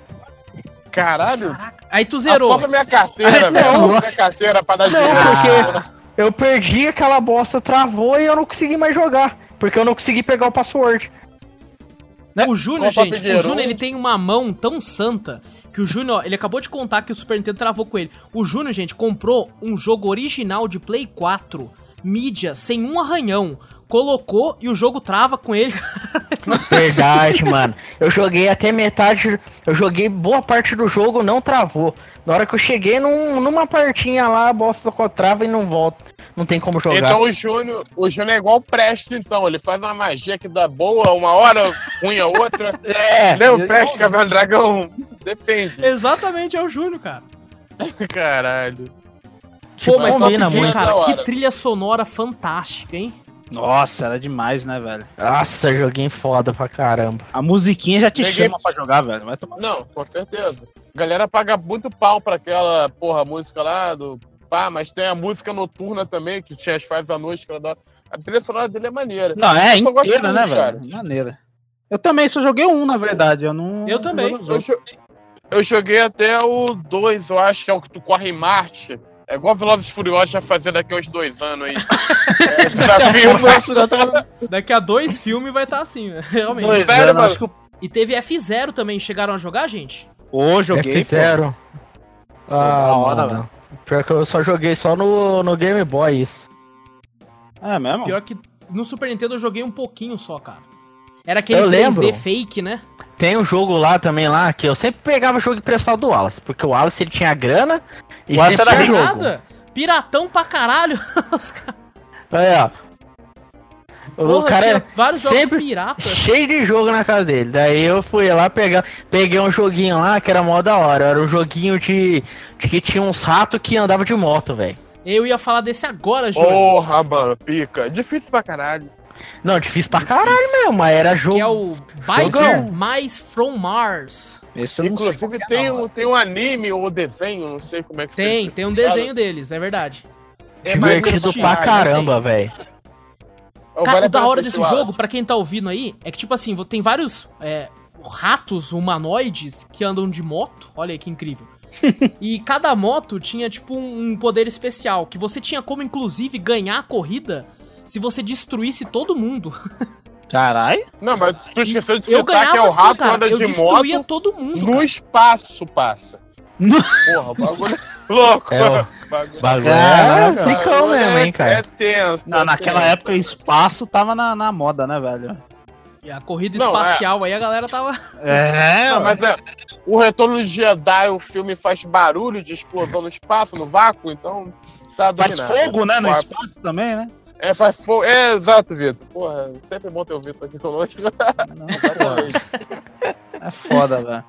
Caralho, Aí tu zerou. Assombra minha carteira, velho. não. Minha carteira pra dar Não, dinheiro. porque eu perdi aquela bosta, travou e eu não consegui mais jogar. Porque eu não consegui pegar o password. O Júnior, gente, o? Júnior ele tem uma mão tão santa que o Júnior, ele acabou de contar que o Super Nintendo travou com ele. O Júnior, gente, comprou um jogo original de Play 4, mídia, sem um arranhão. Colocou e o jogo trava com ele. Verdade, mano. Eu joguei até metade. Eu joguei boa parte do jogo, não travou. Na hora que eu cheguei num- numa partinha lá, a bosta tocou trava e não volta. Não tem como jogar. Então o Júnior, o Júnior é igual o Presto, então. Ele faz uma magia que dá boa, uma hora ruim a outra. É, Lembra o Presto Caverna do Dragão? Depende. Exatamente, é o Júnior, cara. Caralho. Pô, mas Top combina Gear, muito. cara, que trilha sonora fantástica, hein? Nossa, era demais, né, velho? Nossa, joguinho foda pra caramba. A musiquinha já te Peguei- chama pra jogar, velho. Vai tomar. Não, com certeza. A galera paga muito pau pra aquela, porra, música lá do. Pá, mas tem a música noturna também, que tinha as fases à noite, que eu adoro. A trilha sonora dele é maneira. Não, é inteira, né, muito, velho? Maneira. Eu também só joguei um, na verdade. Eu não. Eu também. Eu, eu joguei até o 2, eu acho que é o que tu corre em Marte. É igual Velozes e Furiosos já fazer daqui a uns dois anos aí. É, desafio. Daqui a dois filmes vai estar assim, né? realmente. Dois Sério, anos, mano? que. E teve F0 também, chegaram a jogar, gente? Pô, joguei. pô. F0. da Ah, hora, mano. Pior que eu só joguei só no, no Game Boy isso. É mesmo? Pior que no Super Nintendo eu joguei um pouquinho só, cara. Era aquele Eu 3D lembro. fake, né? Tem um jogo lá também lá que eu sempre pegava jogo emprestado do Wallace, porque o Wallace ele tinha grana e O Wallace sempre era tinha jogo. Nada. Piratão pra caralho. Os caras- Aí, ó. O Porra, cara tinha é vários jogos sempre piratas. cheio de jogo na casa dele. Daí eu fui lá pegar, peguei um joguinho lá que era mó da hora. Era um joguinho de, de que tinha uns ratos que andava de moto, velho. Eu ia falar desse agora, Júnior. Porra, mano, pica. Difícil pra caralho. Não, difícil pra caralho mesmo, mas era jogo. Que é o Biker. Mais From Mars. Esse Inclusive é, tem não, um, tem um anime ou desenho, não sei como é que Tem, tem um desenho deles, é verdade. É, divertido pra caramba, velho. eu Cara, vale o da hora desse jogo, pra quem tá ouvindo aí, é que, tipo assim, tem vários é, ratos humanoides que andam de moto. Olha aí que incrível. e cada moto tinha, tipo, um um poder especial, que você tinha como, inclusive, ganhar a corrida se você destruísse todo mundo. Caralho. Não, mas tu esqueceu de citar que é o assim, rato cara. anda Eu de destruía moto todo mundo, no cara. espaço, passa. Porra, o bagulho é louco. É, o bagulho é zicão mesmo, hein, É cara. tenso. Não, é naquela tenso. época espaço tava na, na moda, né, velho? E a corrida Não, espacial aí a galera tava. É, Não, mas é. O Retorno de Jedi, o filme faz barulho de explosão no espaço, no vácuo, então. Tá faz fogo, né, no espaço também, né? É, faz fogo. É, exato, Vitor. Porra, sempre bom ter o Vitor aqui conosco. Não, é foda, velho.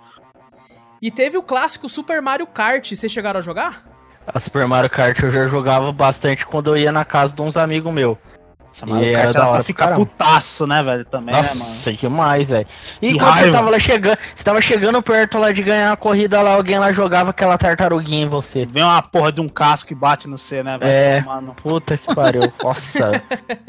E teve o clássico Super Mario Kart. Vocês chegaram a jogar? A Super Mario Kart eu já jogava bastante quando eu ia na casa de uns amigos meus. Essa E Mario era Kart da hora pra pra ficar caramba. putaço, né, velho? Também, né, mano? Nossa, demais, velho. E Que quando você raiva. tava lá chegando, você tava chegando perto lá de ganhar a corrida lá, alguém lá jogava aquela tartaruguinha em você. Vem uma porra de um casco que bate no C, né, velho? É. Mano. Puta que pariu. Nossa.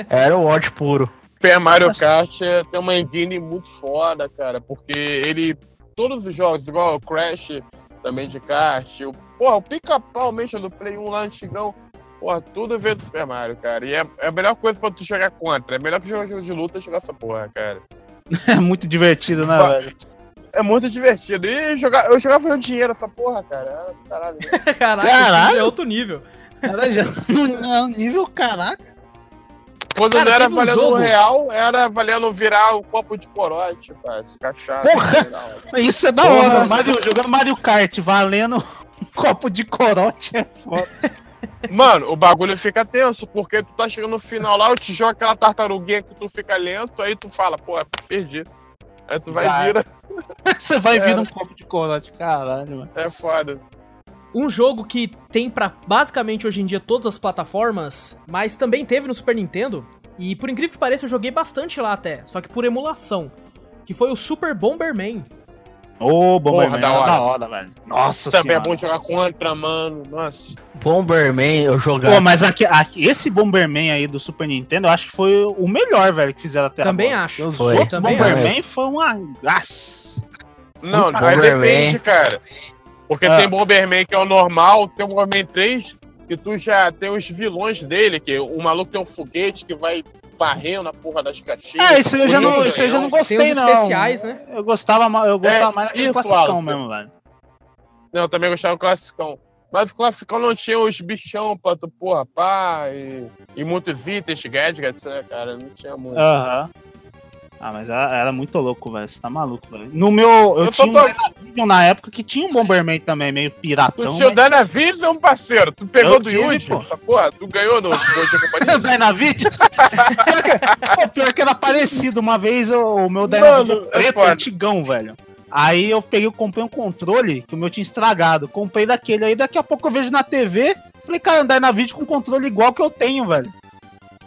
Era o ódio puro. Super Mario Kart é- tem uma engine muito foda, cara, porque ele. Todos os jogos, igual o Crash, também de kart, o, porra, o pica-pau mesmo do Play 1 lá antigão, porra, tudo veio do Super Mario, cara. E é, é a melhor coisa pra tu jogar contra. É melhor que jogar jogo de luta jogar essa porra, cara. É muito divertido, né, Fa- velho? É muito divertido. E jogar, eu jogava fazendo dinheiro essa porra, cara. Caralho. Caraca, Caralho. é outro nível. Já no nível caraca. Quando Cara, não era um valendo jogo- real, era valendo virar um copo de corote, pá, esse cachaça. Porra! Porra! Isso é da Porra. hora. Mario, jogando Mario Kart, valendo um copo de corote. É foda. Mano, o bagulho fica tenso, porque tu tá chegando no final lá, eu te jogo aquela tartaruguinha que tu fica lento, aí tu fala, pô, perdi. Aí tu vai Vai. vira, Você vai vir Era. um copo de corote, caralho, mano. é foda. Um jogo que tem pra basicamente hoje em dia todas as plataformas, mas também teve no Super Nintendo. E por incrível que pareça, eu joguei bastante lá até, só que por emulação. Que foi o Super Bomberman. Ô, Bomberman, Porra, da era hora. da hora, velho. Nossa Também é senhora. bom jogar contra, mano. Nossa. Bomberman eu jogava. Pô, mas aqui, aqui- esse Bomberman aí do Super Nintendo, eu acho que foi o melhor, velho, que fizeram até Também agora. acho. Os Foi. outros Também Bomberman foi uma... Nossa. Não, Puta, mas Bomberman. depende, cara. Porque Ah. tem Bomberman que é o normal, tem o Bomberman 3, que tu já tem os vilões dele, que o maluco tem um foguete que vai varrendo na porra das caixinhas. É, isso eu já não, Tem- isso eu já não Tem gostei, os não. especiais, né? Eu gostava, ma- eu gostava É, mais isso, classicão mesmo, velho. Não, eu também gostava do classicão. Mas o classicão não tinha os bichão pra tu, porra, pá, e, e muitos itens, gadgets, né, cara? Não tinha muito. Aham. Ah, mas era, era muito louco, velho. Você tá maluco, velho. No meu. Eu, Eu tinha tô um na época que tinha um Bomberman também, meio Tu piratão. o mas- Dynavision, parceiro. Tu pegou Eu do Yuji, pô. essa porra? Tu ganhou no? Dynavision? que, pô, pior que era parecido. Uma vez o, meu Dynavision é preto, foda. antigão, velho. Aí eu peguei, comprei um controle que o meu tinha estragado. Comprei daquele aí, daqui a pouco eu vejo na TV. Falei, cara, andar na vídeo com controle igual que eu tenho, velho.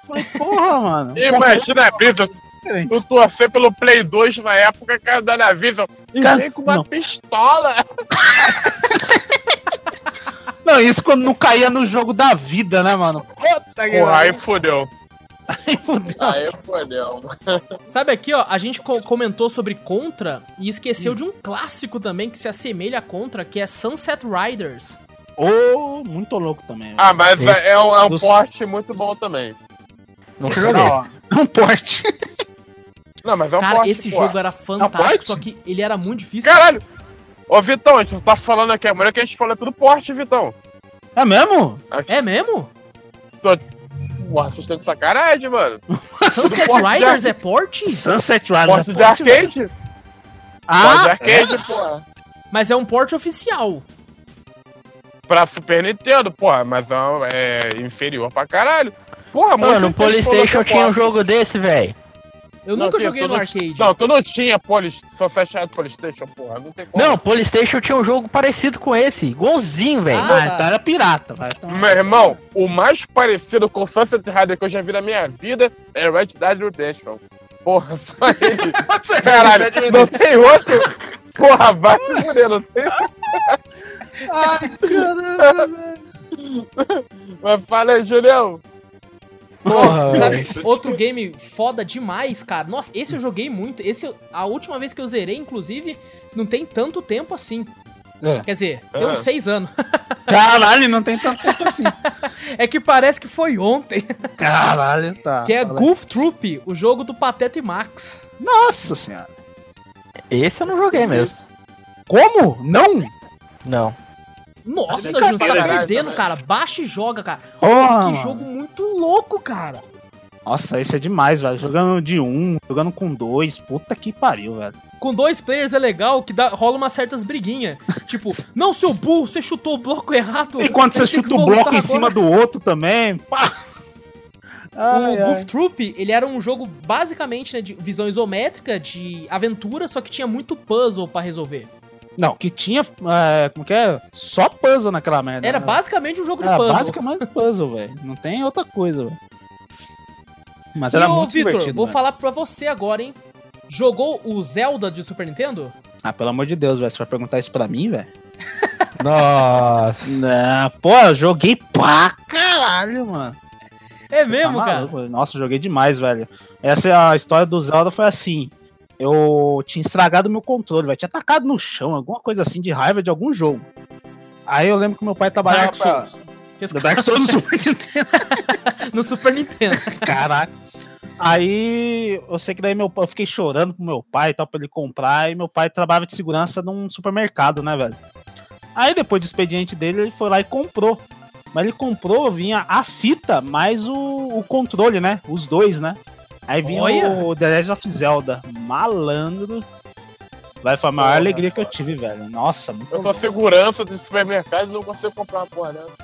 Falei, porra, mano. Imagina a brisa. Diferente. Tu torcer pelo Play 2 na época, cara, da Dynavision. E Cara, vem com uma não. pistola. Não, isso quando não caía no jogo da vida, né, mano? Puta que Porra, aí fodeu. Aí fodeu. Sabe aqui, ó, a gente co- comentou sobre Contra e Hum. esqueceu de um clássico também que se assemelha a Contra, que é Sunset Riders. Ô, muito louco também. Ah, mas Esse é, é um, é um dos- porte muito bom também. Nunca é joguei. hora. Um porte. Não, mas é um Cara, porte, esse pô. jogo era fantástico, porte? só que ele era muito difícil. Caralho! Ô, Vitão, a gente tá falando aqui, a mulher que a gente fala é tudo porte, Vitão. É mesmo? É mesmo? Porra, vocês estão de sacanagem, mano. Sunset porte de Riders é porte? Sunset Riders. Porte é de velho. arcade? Porte de Ah, arcade, porra. Mas é um porte oficial. Pra Super Nintendo, porra, mas é, um- é inferior pra caralho. Porra, Mano, no gente falou que Polystation tinha um jogo desse, velho. Eu Não, nunca joguei no não- arcade. Não, tu não tinha Polis, Sunset Riders Polystation, porra. Não tem como. Não, Polystation tinha um jogo parecido com esse. Igualzinho, velho. Ah, Ah, então era pirata, vai. Então, Meu irmão, o mais parecido com Sunset Rider que eu já vi na minha vida é Red Dead Redemption. Porra, só ele. Caralho, não tem outro? Porra, vai se fuder, não tem Ai, caralho. Mas fala aí, Julião. Porra, Sabe, velho. outro game foda demais, cara. Nossa, esse eu joguei muito. Esse, a última vez que eu zerei, inclusive, não tem tanto tempo assim. É. Quer dizer, tem uns É. seis anos. Caralho, não tem tanto tempo assim. É que parece que foi ontem. Caralho, tá. Que é aí. Goof Troop, o jogo do Pateta e Max. Nossa senhora. Esse eu não joguei mesmo. Como? Não? Não. Nossa, Júnior, você tá perdendo, cara. Baixa e joga, cara. Porra, que mano. jogo muito louco, cara. Nossa, esse é demais, velho. Jogando de um, jogando com dois. Puta que pariu, velho. Com dois players é legal que dá, rola umas certas briguinhas. tipo, não, seu burro, você chutou o bloco errado. E quando você que chuta o bloco em agora. cima do outro também, pá! Ai, O ai. Goof Troop, ele era um jogo basicamente né, de visão isométrica, de aventura, só que tinha muito puzzle pra resolver. Não, que tinha. É, como que é? Só puzzle naquela merda. Era né? basicamente um jogo de Era puzzle. basicamente puzzle, velho. Não tem outra coisa, velho. Mas E era ô, muito divertido. vou velho. falar pra você agora, hein? Jogou o Zelda de Super Nintendo? Ah, pelo amor de Deus, velho. Você vai perguntar isso pra mim, velho? Nossa. Não, pô, eu joguei pra caralho, mano. É Você mesmo, tá cara? Nossa, eu joguei demais, velho. Essa é a história do Zelda foi assim. Eu tinha estragado meu controle, velho. Tinha atacado no chão, alguma coisa assim de raiva de algum jogo. Aí eu lembro que meu pai trabalhava Dark pra... Souls. Cara- Dark Souls no Super Nintendo. no Super Nintendo. Caraca. Aí eu sei que daí meu pai, eu fiquei chorando pro meu pai e tal, pra ele comprar, e meu pai trabalhava de segurança num supermercado, né, velho? Aí depois do expediente dele, ele foi lá e comprou. Mas ele comprou, vinha a fita mais o, o controle, né? Os dois, né? Aí vinha Olha! o The Legend of Zelda. Malandro. Vai, foi a maior Porra, alegria que eu tive, velho. Nossa, muito Eu sou segurança de supermercado e não consigo comprar uma porra dessa.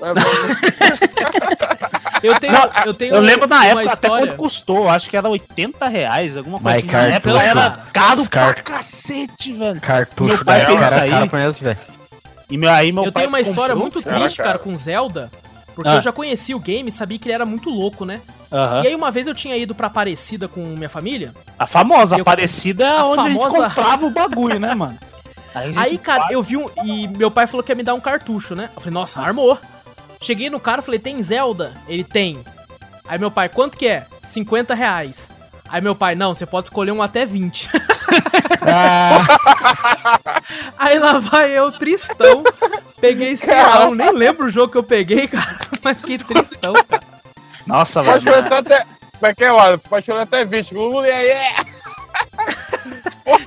Mas, Eu tenho, eu tenho Eu lembro na época até história. quanto custou, acho que era 80 reais, alguma coisa Mas assim. Na época era cara. caro Os pra cacete, velho. Cartucho Meu pai da fez época isso era aí. caro pra isso, velho. E meu, aí meu Eu pai tenho uma história muito Cara, triste, cara, cara. com Zelda. Porque Ah. eu já conheci o game e sabia que ele era muito louco, né? Aham. E aí uma vez eu tinha ido pra Aparecida com minha família. A famosa Eu- Aparecida é a onde a famosa- gente comprava o bagulho, né, mano? a gente Aí, cara, faz- eu vi um. E meu pai falou que ia me dar um cartucho, né? Eu falei, nossa, armou. Cheguei no cara, falei, tem Zelda? Ele tem. Aí meu pai, quanto que é? 50 reais. Aí meu pai, não, você pode escolher um até 20. Ah, Aí lá vai eu, tristão. Peguei esse não, nem lembro o jogo que eu peguei, cara. Mas fiquei tristão, cara. Nossa, pode velho. escolher até. Como é que é, olha? Pode escolher até 20. Uh, é, é.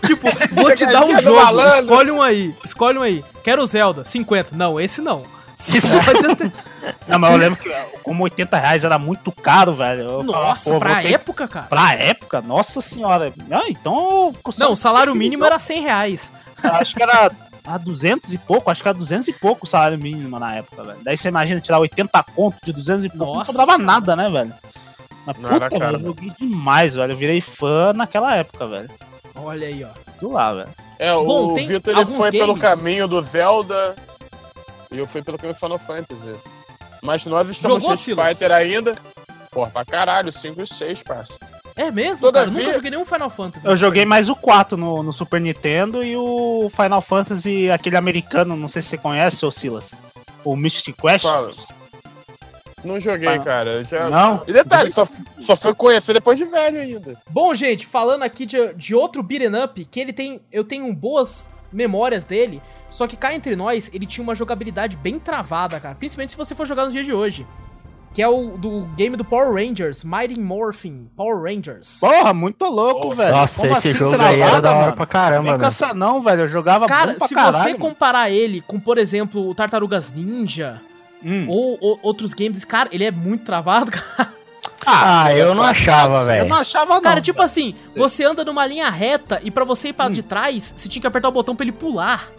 Tipo, vou te dar um jogo, escolhe um aí. Escolhe um aí. Quero o Zelda, 50. Não, esse não. Isso. pode até- Não, mas eu lembro que como 80 reais era muito caro, velho. Eu falava, Nossa, pô, pra ter- época, cara. Pra época? Nossa senhora. Ah, então... Não, o salário mínimo era 100 reais. Acho que era a 200 e pouco, acho que era 200 e pouco o salário mínimo na época, velho. Daí você imagina tirar 80 conto de 200 e pouco, Nossa não sobrava senhora. nada, né, velho? Mas Não puta, caro, velho, eu joguei demais, velho. Eu virei fã naquela época, velho. Olha aí, ó. Tudo lá, velho. É, Bom, o Vitor ele foi pelo games- caminho do Zelda e eu fui pelo caminho do Final Fantasy. Mas nós estamos Jogou, no Street Silas? Fighter ainda. Porra, pra caralho, 5 e 6, parça. É mesmo, Todavia- cara? Eu nunca joguei nenhum Final Fantasy. Eu joguei mais o 4 no, no Super Nintendo e o Final Fantasy, aquele americano, não sei se você conhece, ô Silas. O Mystic Quest. Fala. Não joguei, Ah. cara. Já... Não? E detalhe, só, só foi conhecer depois de velho ainda. Bom, gente, falando aqui de, de outro beat'em up, que ele tem. Eu tenho boas memórias dele, só que cá entre nós, ele tinha uma jogabilidade bem travada, cara. Principalmente se você for jogar nos dias de hoje. Que é o do game do Power Rangers, Mighty Morphin Power Rangers. Porra, muito louco, Porra. velho. Nossa, Como esse assim, jogo aí era travada, da hora mano? pra caramba, com velho. essa não, velho. Eu jogava Cara, bom pra se caralho, você mano. comparar ele com, por exemplo, o Tartarugas Ninja Hum. ou, ou outros games, cara, ele é muito travado, cara. Ah, eu não achava, Eu velho. não achava, não. Cara, tipo assim, você anda numa linha reta e pra você ir Hum. pra de trás, você tinha que apertar o botão pra ele pular.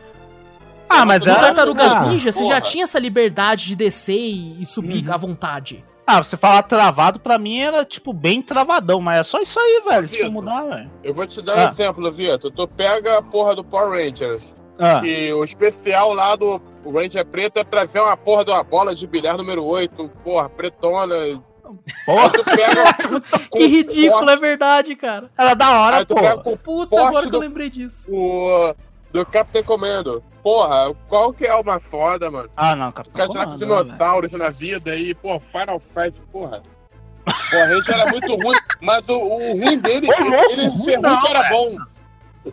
Ah, mas No era... Tartarugas ah, Ninja, você já tinha essa liberdade de descer e, e subir Uhum. à vontade. Ah, você falar travado, pra mim era, tipo, bem travadão. Mas é só isso aí, velho. Vitor. mudar, velho. Eu vou te dar Ah. um exemplo, Vitor. Tu pega a porra do Power Rangers. Ah, Que o especial lá do Ranger Preto é pra ver uma porra de uma bola de bilhar número 8, porra, pretona. Aí porra, tu pega. com que ridículo, é verdade, cara. era da hora, Aí tu pô. pega com Puta, agora que eu lembrei disso. o. Do Captain Commando. Porra, qual que é uma foda, mano? Ah, não, Capitão tirar com Comando, né, dinossauros na vida e, pô, Final Fight, porra. Porra, a gente era muito ruim, mas o, o ruim dele, ele ruim ser ruim não, era bom.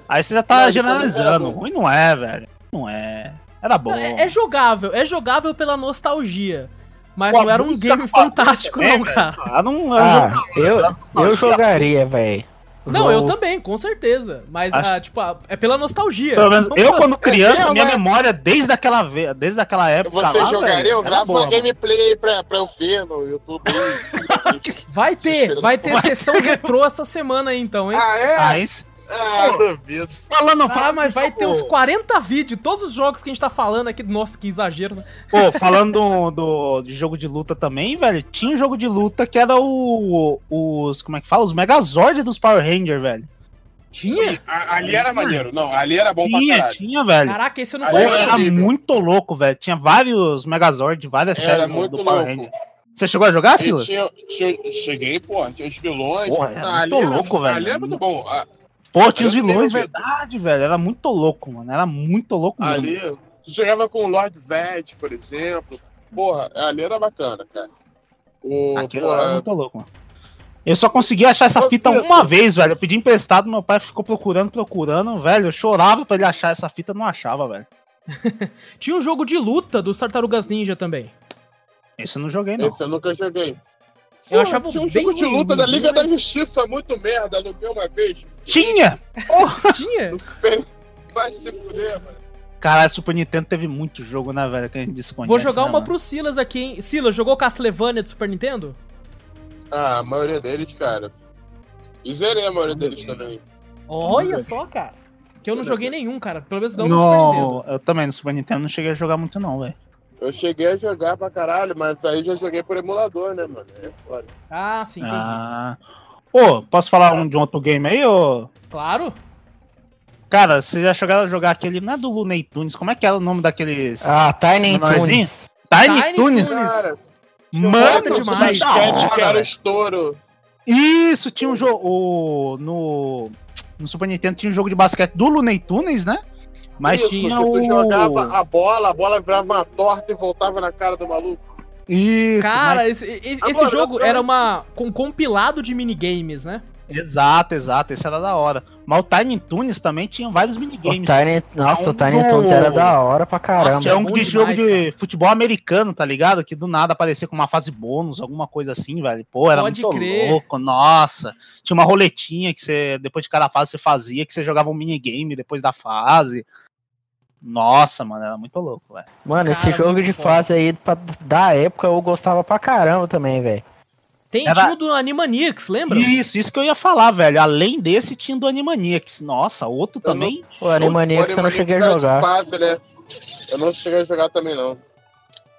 Aí você já tá Não, ele generalizando. Ruim não é, velho. Não é. Era bom. É, é jogável, é jogável pela nostalgia. Mas Pô, não era um game fantástico, não, cara. Ah, não, Ah, eu, eu, eu jogaria, velho. Não, eu Jogo- também, com certeza. Mas, Acho- ah, tipo, ah, é pela nostalgia. Pelo menos eu, quando criança, É, minha mas- memória desde aquela, ve- desde aquela época. Você lá, jogaria? velho, Eu gravo uma gameplay aí pra, pra eu ver no YouTube. Vai ter, vai ter sessão retrô essa semana aí, então, hein? ah, é? Ah, isso- Ah, duvido. Falando, Ah, falando, mas vai ter uns 40 vídeos, todos os jogos que a gente tá falando aqui. Nossa, que exagero, né? Pô, falando do, do- de jogo de luta também, velho, tinha um jogo de luta que era o, os, como é que fala? Os Megazord dos Power Ranger, velho. Tinha? A- Ali era maneiro. Não, ali era bom pra Tinha, caralho. tinha, velho. Caraca, esse eu não conheço. era muito louco, velho. Tinha vários Megazord, várias Era séries do, muito do Power louco. Ranger. Você chegou a jogar, Silas? cheguei, pô, tinha os vilões. Porra, Não, muito ali louco, velho. Ali é muito bom. Pô, tinha os vilões, verdade, velho. Era muito louco, mano. Era muito louco mesmo. Ali, tu jogava com o Lord Zed, por exemplo. Porra, ali era bacana, cara. O, Aquilo era muito louco, mano. Eu só consegui achar essa fita Pedro. uma vez, velho. Eu pedi emprestado, meu pai ficou procurando, procurando, velho. Eu chorava pra ele achar essa fita, não achava, velho. Tinha um jogo de luta dos Tartarugas Ninja também. Esse eu não joguei, não. esse eu nunca joguei. Eu achava tinha um bem jogo de luta da Liga da mas- Justiça muito merda, aluguei uma vez. Tinha! Tinha? No Super... Vai se fuder, mano. Caralho, Super Nintendo teve muito jogo, né, velho? Que a gente desconhece. Vou jogar né, uma mano? pro Silas aqui, hein? Silas, jogou Castlevania do Super Nintendo? Ah, a maioria deles, cara. E zerei a maioria deles também. Olha só, cara. Que eu não joguei nenhum, cara. Pelo menos não no Super No, Nintendo. eu também, no Super Nintendo não cheguei a jogar muito, não, velho. Eu cheguei a jogar pra caralho, mas aí já joguei por emulador, né, mano? É foda. Ah, sim, entendi. Ah. Ô, posso falar um de um outro game aí, ô? Claro. Cara, vocês já chegaram a jogar aquele. Não é do Looney Tunes, como é que era o nome daqueles. Ah, Tiny? Toons. Tiny, Tiny Tunes? Tunes. Cara, Mano, demais. hora, que era estouro. Isso, tinha um jogo. No, no Super Nintendo tinha um jogo de basquete do Looney Tunes, né? Mas Isso, tinha que tu o. jogava a bola, a bola virava uma torta e voltava na cara do maluco. Isso, Cara, mas- esse, esse- Agora, esse jogo eu- era uma com compilado de minigames, né? Exato, exato. Esse era da hora. Mas o Tiny Tunes também tinha vários O minigames. Tiny, nossa, o Tiny Toons era da hora pra caramba. Nossa, é um bom de demais, jogo de cara. futebol americano, tá ligado? Que do nada aparecia com uma fase bônus, alguma coisa assim, velho. Pô, era Pode muito crer. louco. Nossa. Tinha uma roletinha que você, depois de cada fase, você fazia, que você jogava um minigame depois da fase. Nossa, mano, era muito louco, velho. Mano, esse Cara, jogo muito de fase aí, pra, da época, eu gostava pra caramba também, velho. Tem, Era- tinha o do Animaniacs, lembra? Isso, isso que eu ia falar, velho. Além desse, tinha o do Animaniacs. Nossa, outro Eu também. O Animaniacs eu não cheguei a jogar. Fase, né? Eu não cheguei a jogar também, não.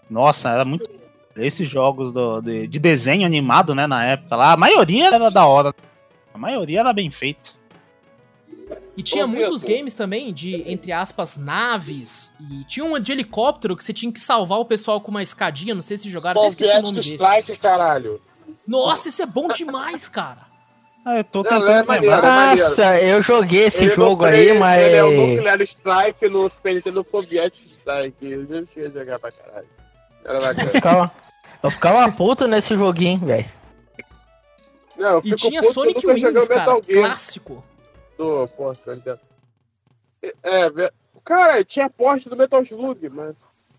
Nossa, era muito. Esses jogos do- de, de desenho animado, né, na época lá, a maioria era da hora. A maioria era bem feita. E tinha Ô, muitos games também de, entre aspas, naves. E tinha um de helicóptero que você tinha que salvar o pessoal com uma escadinha. Não sei se jogaram, até esqueci o nome desse. Strike, caralho. Nossa, esse é bom demais, cara. Ah, eu tô Não, tentando é maneiro, lembrar. é. Nossa, eu joguei esse Ele jogo não aí, mas. Ele é o Nuclear Strike no Super Nintendo Soviético Strike. Eu já cheguei a jogar pra caralho. Era Eu bacana. ficava, eu ficava puto nesse joguinho, velho. Não, eu E tinha eu Sonic Wings, cara. Clássico. Do Super Nintendo. É, ve- cara, tinha porte do Metal Slug, mas...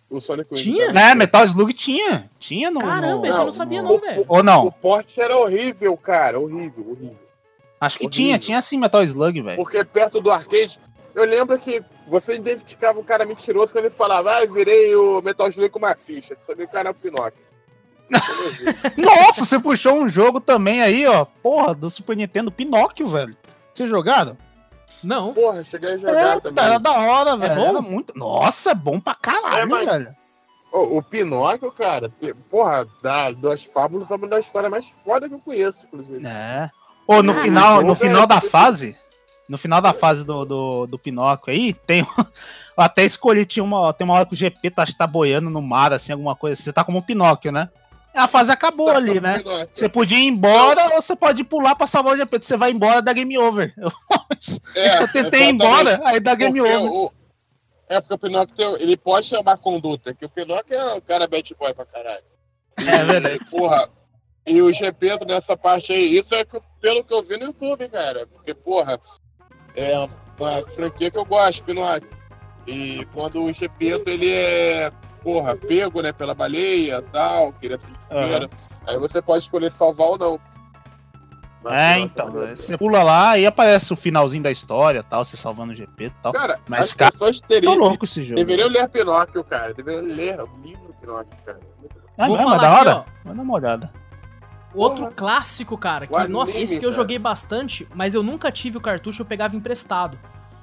O Sonic. Tinha? né? É, Metal Slug tinha. Tinha no. Caramba, no- eu não sabia não, velho. Ou O não? porte era horrível, cara. Horrível, horrível. Acho que horrível. tinha, tinha sim Metal Slug, velho. Porque perto do arcade, eu lembro que você identificava um cara mentiroso quando ele falava, ah, eu virei o Metal Slug com uma ficha. Sabia que o cara era o Pinóquio. Nossa, você puxou um jogo também aí, ó. Porra, do Super Nintendo Pinóquio, velho. Vocês jogaram? Não. Porra, cheguei a jogar Puta, também. era da hora, velho. bom? Era muito. Nossa, é bom pra caralho, É, mas- velho. Ô, o Pinóquio, cara, porra, da, das fábulas é uma das histórias mais foda que eu conheço, inclusive. É. Ô, no Ah, final, no é- final da fase, no final da fase do, do, do Pinóquio aí, tem. Eu até escolhi, tinha uma, tem uma hora que o GP tá, tá boiando no mar, assim, alguma coisa. Você tá como um Pinóquio, né? A fase acabou ali, né? Pinóquio. Você podia ir embora ou você pode pular pra salvar o GP. Você vai embora, dá game over. É, eu tentei ir embora, aí dá game Porque over. o- É porque o Pinóquio ele pode chamar conduta, que o Pinóquio é um cara bad boy pra caralho. É verdade. Porra, e o Gepeto nessa parte aí, isso é que- pelo que eu vi no YouTube, cara. Porque, porra, é uma franquia que eu gosto, Pinóquio. E quando o Gepeto, ele é, porra, pego, né, pela baleia e tal, que de Aham. figueira, aí você pode escolher salvar ou não. Ele é, então. Você pula lá e aparece o finalzinho da história tal, você salvando o GP e tal. Cara, Mas, as cara, pessoas Tô teriam, louco esse jogo. deveriam ler Pinóquio, cara. Deveriam ler o livro Pinóquio, cara. É Vou mesmo? falar da aqui, hora? ó. Vai dar uma olhada. Outro Porra. clássico, cara, que, nossa, esse que eu joguei bastante, mas eu nunca tive o cartucho, eu pegava emprestado.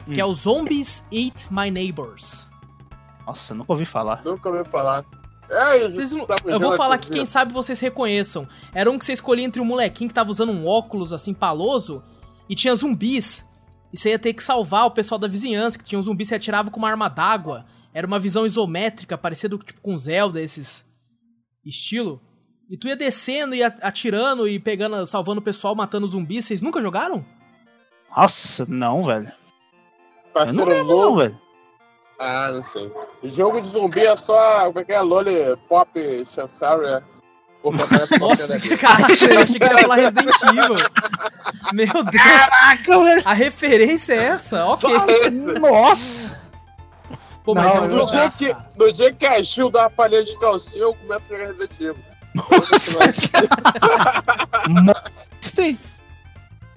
Que Hum. é o Zombies Eat My Neighbors. Nossa, nunca ouvi falar. Nunca ouvi falar. É, Vocês não- tá eu vou falar que quem sabe vocês reconheçam. Era um que você escolhia entre um molequinho que tava usando um óculos assim paloso e tinha zumbis. E você ia ter que salvar o pessoal da vizinhança, que tinha um zumbi, você atirava com uma arma d'água. Era uma visão isométrica, parecida tipo com Zelda, esses estilo. E tu ia descendo e atirando e pegando, salvando o pessoal, matando zumbis. Vocês nunca jogaram? Nossa, não, velho. Eu não lembro, não, velho. Ah, não sei. Jogo de zumbi é só. Como é que é? Lollipop Chanceria. Uma Nossa, aqui. cara, eu achei que ele ia falar Resident Evil. Meu Deus, Caraca, velho. a referência é essa? Ok. Nossa. Pô, mas é um No dia, que, no dia que a Gil dá uma palhinha de calcinha, eu começo a jogar Resident Evil. Monster.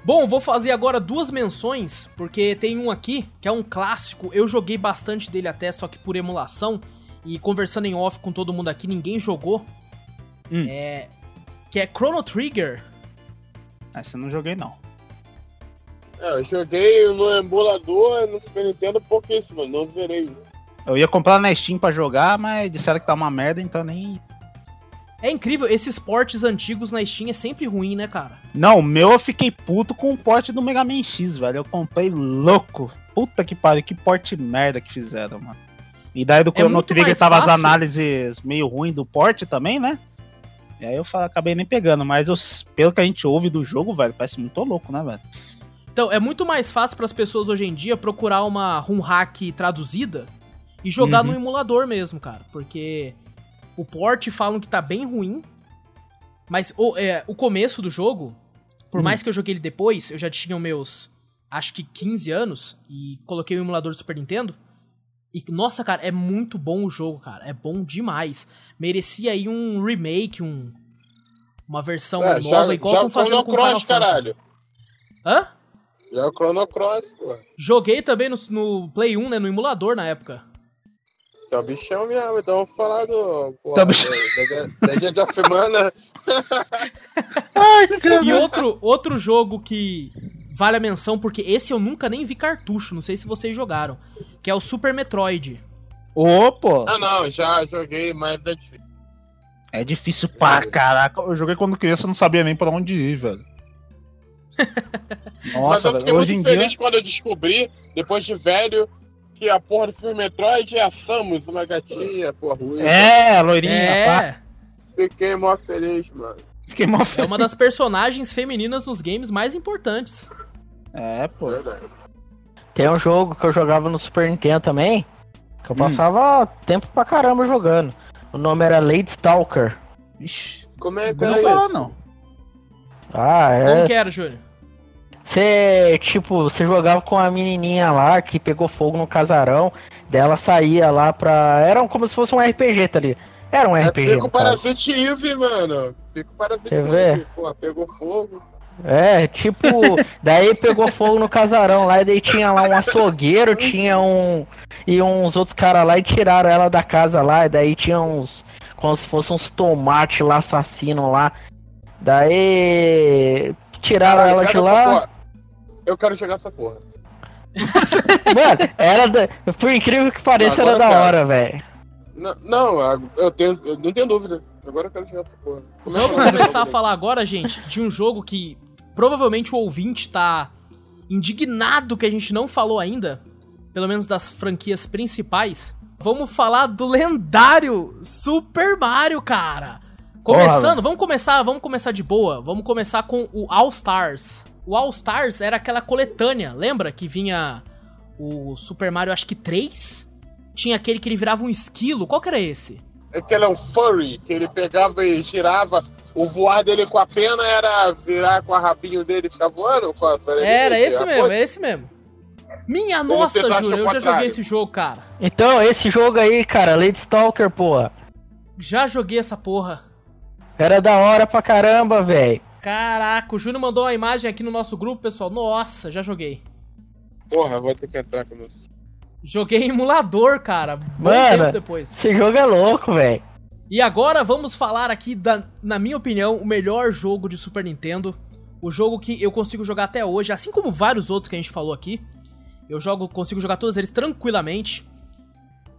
Bom, vou fazer agora duas menções, porque tem um aqui que é um clássico. Eu joguei bastante dele até, só que por emulação. E conversando em off com todo mundo aqui, ninguém jogou. Hum. É. Que é Chrono Trigger. Essa eu não joguei, não. É, eu joguei no emulador no Super Nintendo pouquíssimo, não verei. Eu ia comprar na Steam pra jogar, mas disseram que tá uma merda, então nem. É incrível, esses portes antigos na Steam é sempre ruim, né, cara? Não, o meu eu fiquei puto com o porte do Mega Man X, velho. Eu comprei louco. Puta que pariu, que porte merda que fizeram, mano. E daí do Chrono muito Trigger tava as fácil. análises meio ruim do porte também, né? E aí eu falei, acabei nem pegando, mas eu- pelo que a gente ouve do jogo, velho, parece muito louco, né, velho? Então, é muito mais fácil para as pessoas hoje em dia procurar uma ROM hack traduzida e jogar Uhum. no emulador mesmo, cara. Porque o port falam que tá bem ruim, mas o, é, o começo do jogo, por Hum. mais que eu joguei ele depois, eu já tinha os meus, acho que 15 anos, e coloquei o emulador do Super Nintendo. E, nossa, cara, é muito bom o jogo, cara. É bom demais. Merecia aí um remake, um, uma versão É, nova, já, igual estão o fazendo Chrono com Final Cross, Fantasy. caralho. Hã? Já é o Chrono Cross, pô. Joguei também no, no Play 1, né? No emulador na época. Tá bichão mesmo, então vamos falar do. Pô, Tá bichão. Legend of Mana. Ai, E outro, outro jogo que vale a menção, porque esse eu nunca nem vi cartucho, não sei se vocês jogaram, que é o Super Metroid. Ô, pô. Ah, não, já joguei, mas é difícil. É difícil pra caraca. Eu joguei quando criança, não sabia nem pra onde ir, velho. mas Nossa, eu fiquei velho. Muito em dia. feliz quando eu descobri, depois de velho, que a porra do filme Metroid é a Samus, uma gatinha, porra, ruim. É, a loirinha, pá. É, Fiquei mó feliz, mano. Fiquei mó é feliz. uma das personagens femininas nos games mais importantes. É, pô. Verdade. Tem um jogo que eu jogava no Super Nintendo também, que eu Hum. passava tempo pra caramba jogando. O nome era Lady Stalker. Ixi, Como é que não é falar, isso? não. Ah, Como é. que era, Júlio? Você, tipo, você jogava com a menininha lá que pegou fogo no casarão, dela saía lá pra. Era como se fosse um RPG, tá ali. Era um É RPG. Pico. Parasite Eve, mano. Pico Parasite? Eve. Pô, pegou fogo. É, tipo, daí pegou fogo no casarão lá, e daí tinha lá um açougueiro, tinha um. E uns outros caras lá e tiraram ela da casa lá, e daí tinha uns. Como se fossem uns tomates lá, assassino lá. Daí. Tiraram ela de lá. Eu quero jogar essa porra. Mano, era. Da... Por incrível que pareça, Agora era da eu quero. hora, velho. Não, não, eu, tenho, eu não tenho dúvida. Agora eu quero jogar essa porra. Vamos começar a falar agora, gente, de um jogo que provavelmente o ouvinte tá indignado que a gente não falou ainda, pelo menos das franquias principais. Vamos falar do lendário Super Mario, cara. Começando, vamos começar, vamos começar de boa. Vamos começar com o All Stars. O All Stars era aquela coletânea, lembra que vinha o Super Mario acho que 3? Tinha aquele que ele virava um esquilo. Qual que era esse? É que ele é um furry, que ele pegava e girava. O voar dele com a pena era virar com a rabinho dele e ficar voando? Com a, Era esse mesmo, coisa? é esse mesmo. Minha nossa, Júlio, eu já joguei esse jogo, cara. Então, esse jogo aí, cara, Lady Stalker, porra. Já joguei essa porra. Era da hora pra caramba, velho. Caraca, o Júnior mandou uma imagem aqui no nosso grupo, pessoal. Nossa, já joguei. Porra, vou ter que entrar com isso. Joguei em emulador, cara. Mano. tempo depois. Esse jogo é louco, velho. E agora vamos falar aqui da, na minha opinião, o melhor jogo de Super Nintendo. O jogo que eu consigo jogar até hoje, assim como vários outros que a gente falou aqui. Eu jogo, consigo jogar todos eles tranquilamente.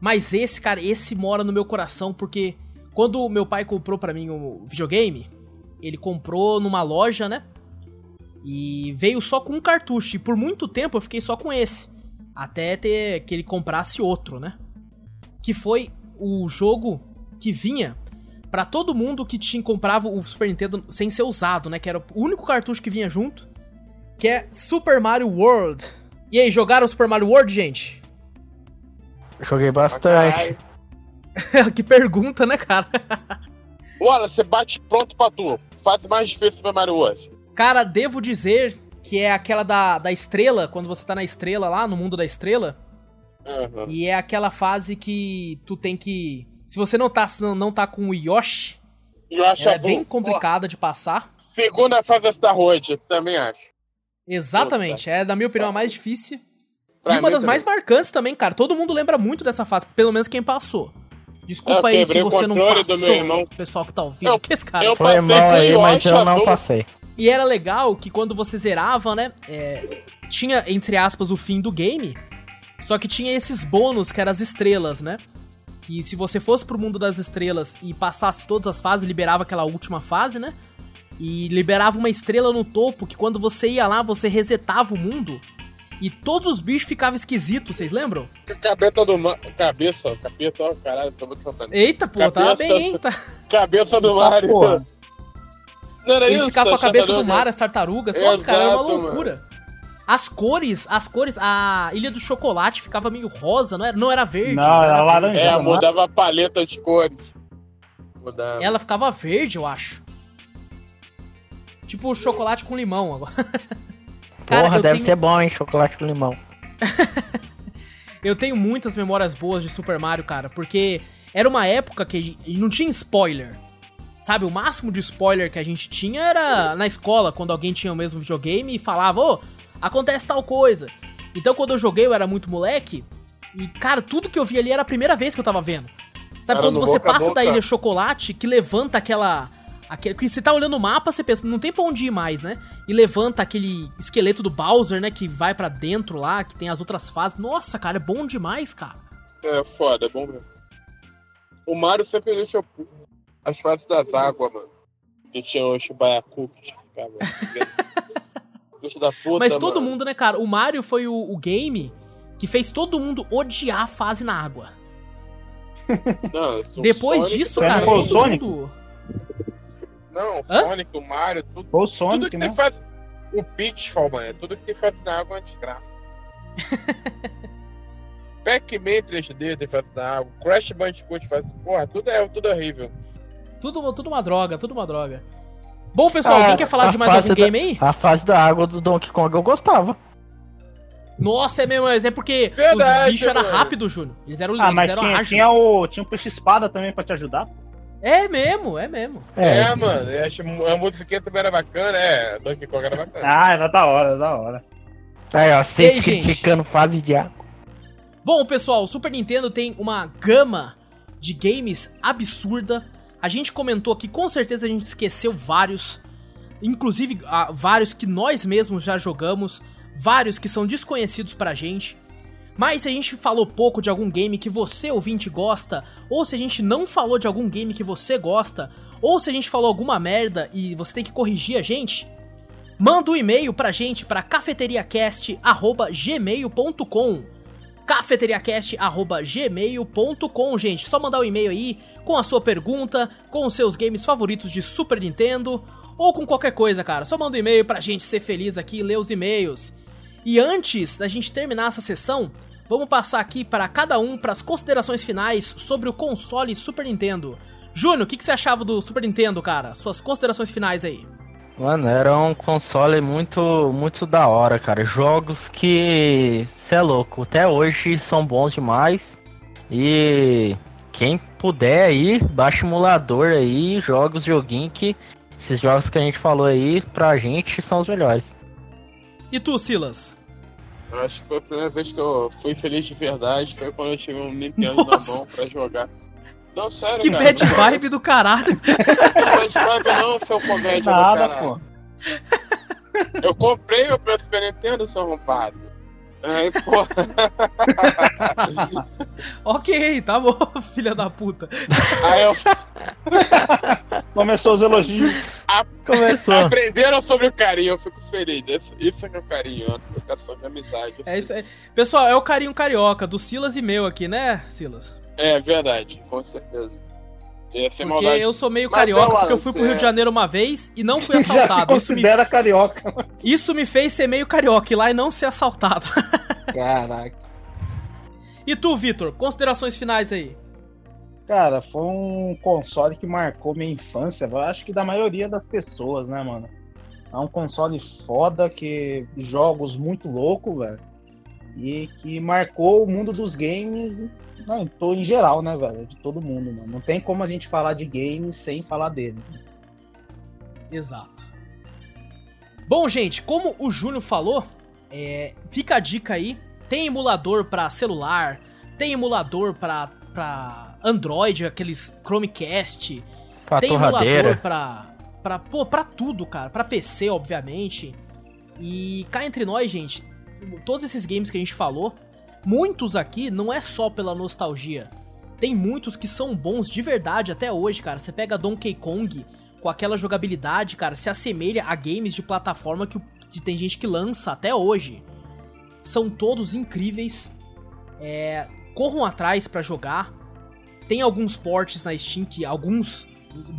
Mas esse, cara, esse mora no meu coração porque quando meu pai comprou pra mim o videogame, ele comprou numa loja, né? E veio só com um cartucho. E por muito tempo eu fiquei só com esse. Até ter que ele comprasse outro, né? Que foi o jogo que vinha pra todo mundo que tinha comprava o Super Nintendo sem ser usado, né? Que era o único cartucho que vinha junto. Que é Super Mario World. E aí, jogaram Super Mario World, gente? Joguei bastante. que pergunta, né, cara? Bora, você bate pronto pra tu. Faz mais difícil Super Mario hoje. Cara, devo dizer que é aquela da, da estrela, quando você tá na estrela lá, no mundo da estrela. Uhum. E é aquela fase que tu tem que. Se você não tá, não, não tá com o Yoshi, ela é azul. bem complicada de passar. Segunda fase da Star Road, também acho. Exatamente, é, na minha opinião, a mais difícil. Pra e uma das também. mais marcantes também, cara. Todo mundo lembra muito dessa fase, pelo menos quem passou. Desculpa Eu aí se você não passou, do meu irmão. pessoal que tá ouvindo. Eu- que esse cara eu- Foi passei mal aí, mas eu não passei. E era legal que quando você zerava, né? é, tinha, entre aspas, o fim do game. Só que tinha esses bônus que eram as estrelas, né? Que se você fosse pro mundo das estrelas e passasse todas as fases, liberava aquela última fase, né? E liberava uma estrela no topo que quando você ia lá, você resetava o mundo. E todos os bichos ficavam esquisitos, vocês lembram? Cabeça do Ma... Cabeça, capeta, ó, caralho, tô muito satânico. Eita, pô, tava Cabeça. bem, hein? Tá... Cabeça do Mario. porra. Não era Eles isso? ficavam com a cabeça do mar, as tartarugas. Nossa, cara, era uma Exato, loucura. As cores, as cores, a Ilha do Chocolate ficava meio rosa, não era, não era verde. Não, era verde. laranja. É, não é? mudava a paleta de cores. Mudava. Ela ficava verde, eu acho. Tipo chocolate com limão agora. Cara, Porra, deve tenho- ser bom, hein? Chocolate com limão. Eu tenho muitas memórias boas de Super Mario, cara, porque era uma época que a gente- não tinha spoiler. Sabe, o máximo de spoiler que a gente tinha era na escola, quando alguém tinha o mesmo videogame e falava, ô, acontece tal coisa. Então quando eu joguei, eu era muito moleque, e, cara, tudo que eu vi ali era a primeira vez que eu tava vendo. Sabe, Era quando você passa da. Ilha Chocolate, que levanta aquela. Aquele, que você tá olhando o mapa, você pensa, não tem pra onde ir mais, né? E levanta aquele esqueleto do Bowser, né? Que vai pra dentro lá, que tem as outras fases. Nossa, cara, é bom demais, cara. É foda, é bom mesmo. O Mario sempre deixa as fases das águas, mano. Que tinha o Chibaiacu que ficava. Puta, Mas todo mano. mundo, né, cara? O Mario foi o, o game que fez todo mundo odiar a fase na água. Não, o Depois Sonic disso, cara, todo Sonic? mundo. Não, o? Sonic, o Mario, tudo. Ou o tudo Sonic, que né? tem fase. O Pitfall, mano. é Tudo que tem fase na água é uma desgraça. Pac-Man 3D tem fase na água. Crash Bandicoot faz. Porra, tudo é, tudo é horrível. Tudo, tudo uma droga, tudo uma droga. Bom, pessoal, Ah, alguém quer falar a de mais algum da- game aí? A fase da água do Donkey Kong eu gostava. Nossa, é mesmo, mas é porque Verdade, os bichos eram rápidos, Júnior. Eles eram, Ah, eles mas eram tinha, ágeis. tinha o, tinha o peixe espada também pra te ajudar. É mesmo, é mesmo. É, É. mano. eu acho a musiquinha também era bacana. É, Donkey Kong era bacana. Ah, era da hora, era da hora. Aí, ó, vocês aí, gente? criticando fase de água. Bom, pessoal, o Super Nintendo tem uma gama de games absurda. A gente comentou aqui, com certeza a gente esqueceu vários. Inclusive, ah, vários que nós mesmos já jogamos. Vários que são desconhecidos pra gente. Mas se a gente falou pouco de algum game que você, ouvinte, gosta, ou se a gente não falou de algum game que você gosta, ou se a gente falou alguma merda e você tem que corrigir a gente, manda um e-mail pra gente pra cafeteriacast.gmail.com cafeteriacast.gmail.com, gente. Só mandar o um e-mail aí com a sua pergunta, com os seus games favoritos de Super Nintendo ou com qualquer coisa, cara. Só manda um e-mail pra gente ser feliz aqui e ler os e-mails. E antes da gente terminar essa sessão, vamos passar aqui para cada um para as considerações finais sobre o console Super Nintendo. Júnior, o que, que você achava do Super Nintendo, cara? Suas considerações finais aí. Mano, era um console muito, muito da hora, cara. Jogos que, cê é louco, até hoje são bons demais. E quem puder aí, baixa emulador aí, joga os joguinhos que Esses jogos que a gente falou aí, pra gente, são os melhores. E tu, Silas? Eu acho que foi a primeira vez que eu fui feliz de verdade. Foi quando eu tive um Nintendo Nossa. na mão pra jogar. Não, sério, Que cara. bad vibe do caralho. Não, bad vibe não, seu comédia do Nada, caralho. pô. Eu comprei o meu Super Nintendo, seu arrombado. Aí, pô, ok, tá bom, filha da puta. aí eu Começou os elogios. Começou. aprenderam sobre o carinho, eu fico feliz. Isso, é é o carinho, quero sobre amizade. É isso aí. Pessoal, é o carinho carioca do Silas e meu aqui, né, Silas? É verdade, com certeza. Porque maldade. eu sou meio Mas carioca, não, porque eu fui pro Rio de Janeiro uma vez e não fui Já se assaltado. Isso me, considera carioca. isso me fez ser meio carioca, ir lá e não ser assaltado. Caraca. E tu, Vitor, considerações finais aí? Cara, foi um console que marcou minha infância, eu acho que da maioria das pessoas, né, mano? É um console foda, que jogos muito loucos, velho. E que marcou o mundo dos games, não, tô em geral, né, velho? De todo mundo, mano. Não tem como a gente falar de games sem falar dele. Exato. Bom, gente, como o Júnior falou, é, fica a dica aí. Tem emulador pra celular, tem emulador pra, pra Android, aqueles Chromecast, Pra tem emulador torradeira. pra, pra, pô, pra tudo, cara. Pra PC, obviamente. E cá entre nós, gente, todos esses games que a gente falou, muitos aqui não é só pela nostalgia. Tem muitos que são bons de verdade até hoje, cara. Você pega Donkey Kong com aquela jogabilidade, cara, se assemelha a games de plataforma que, que tem gente que lança até hoje. São todos incríveis. É, corram atrás pra jogar. Tem alguns ports na Steam que alguns,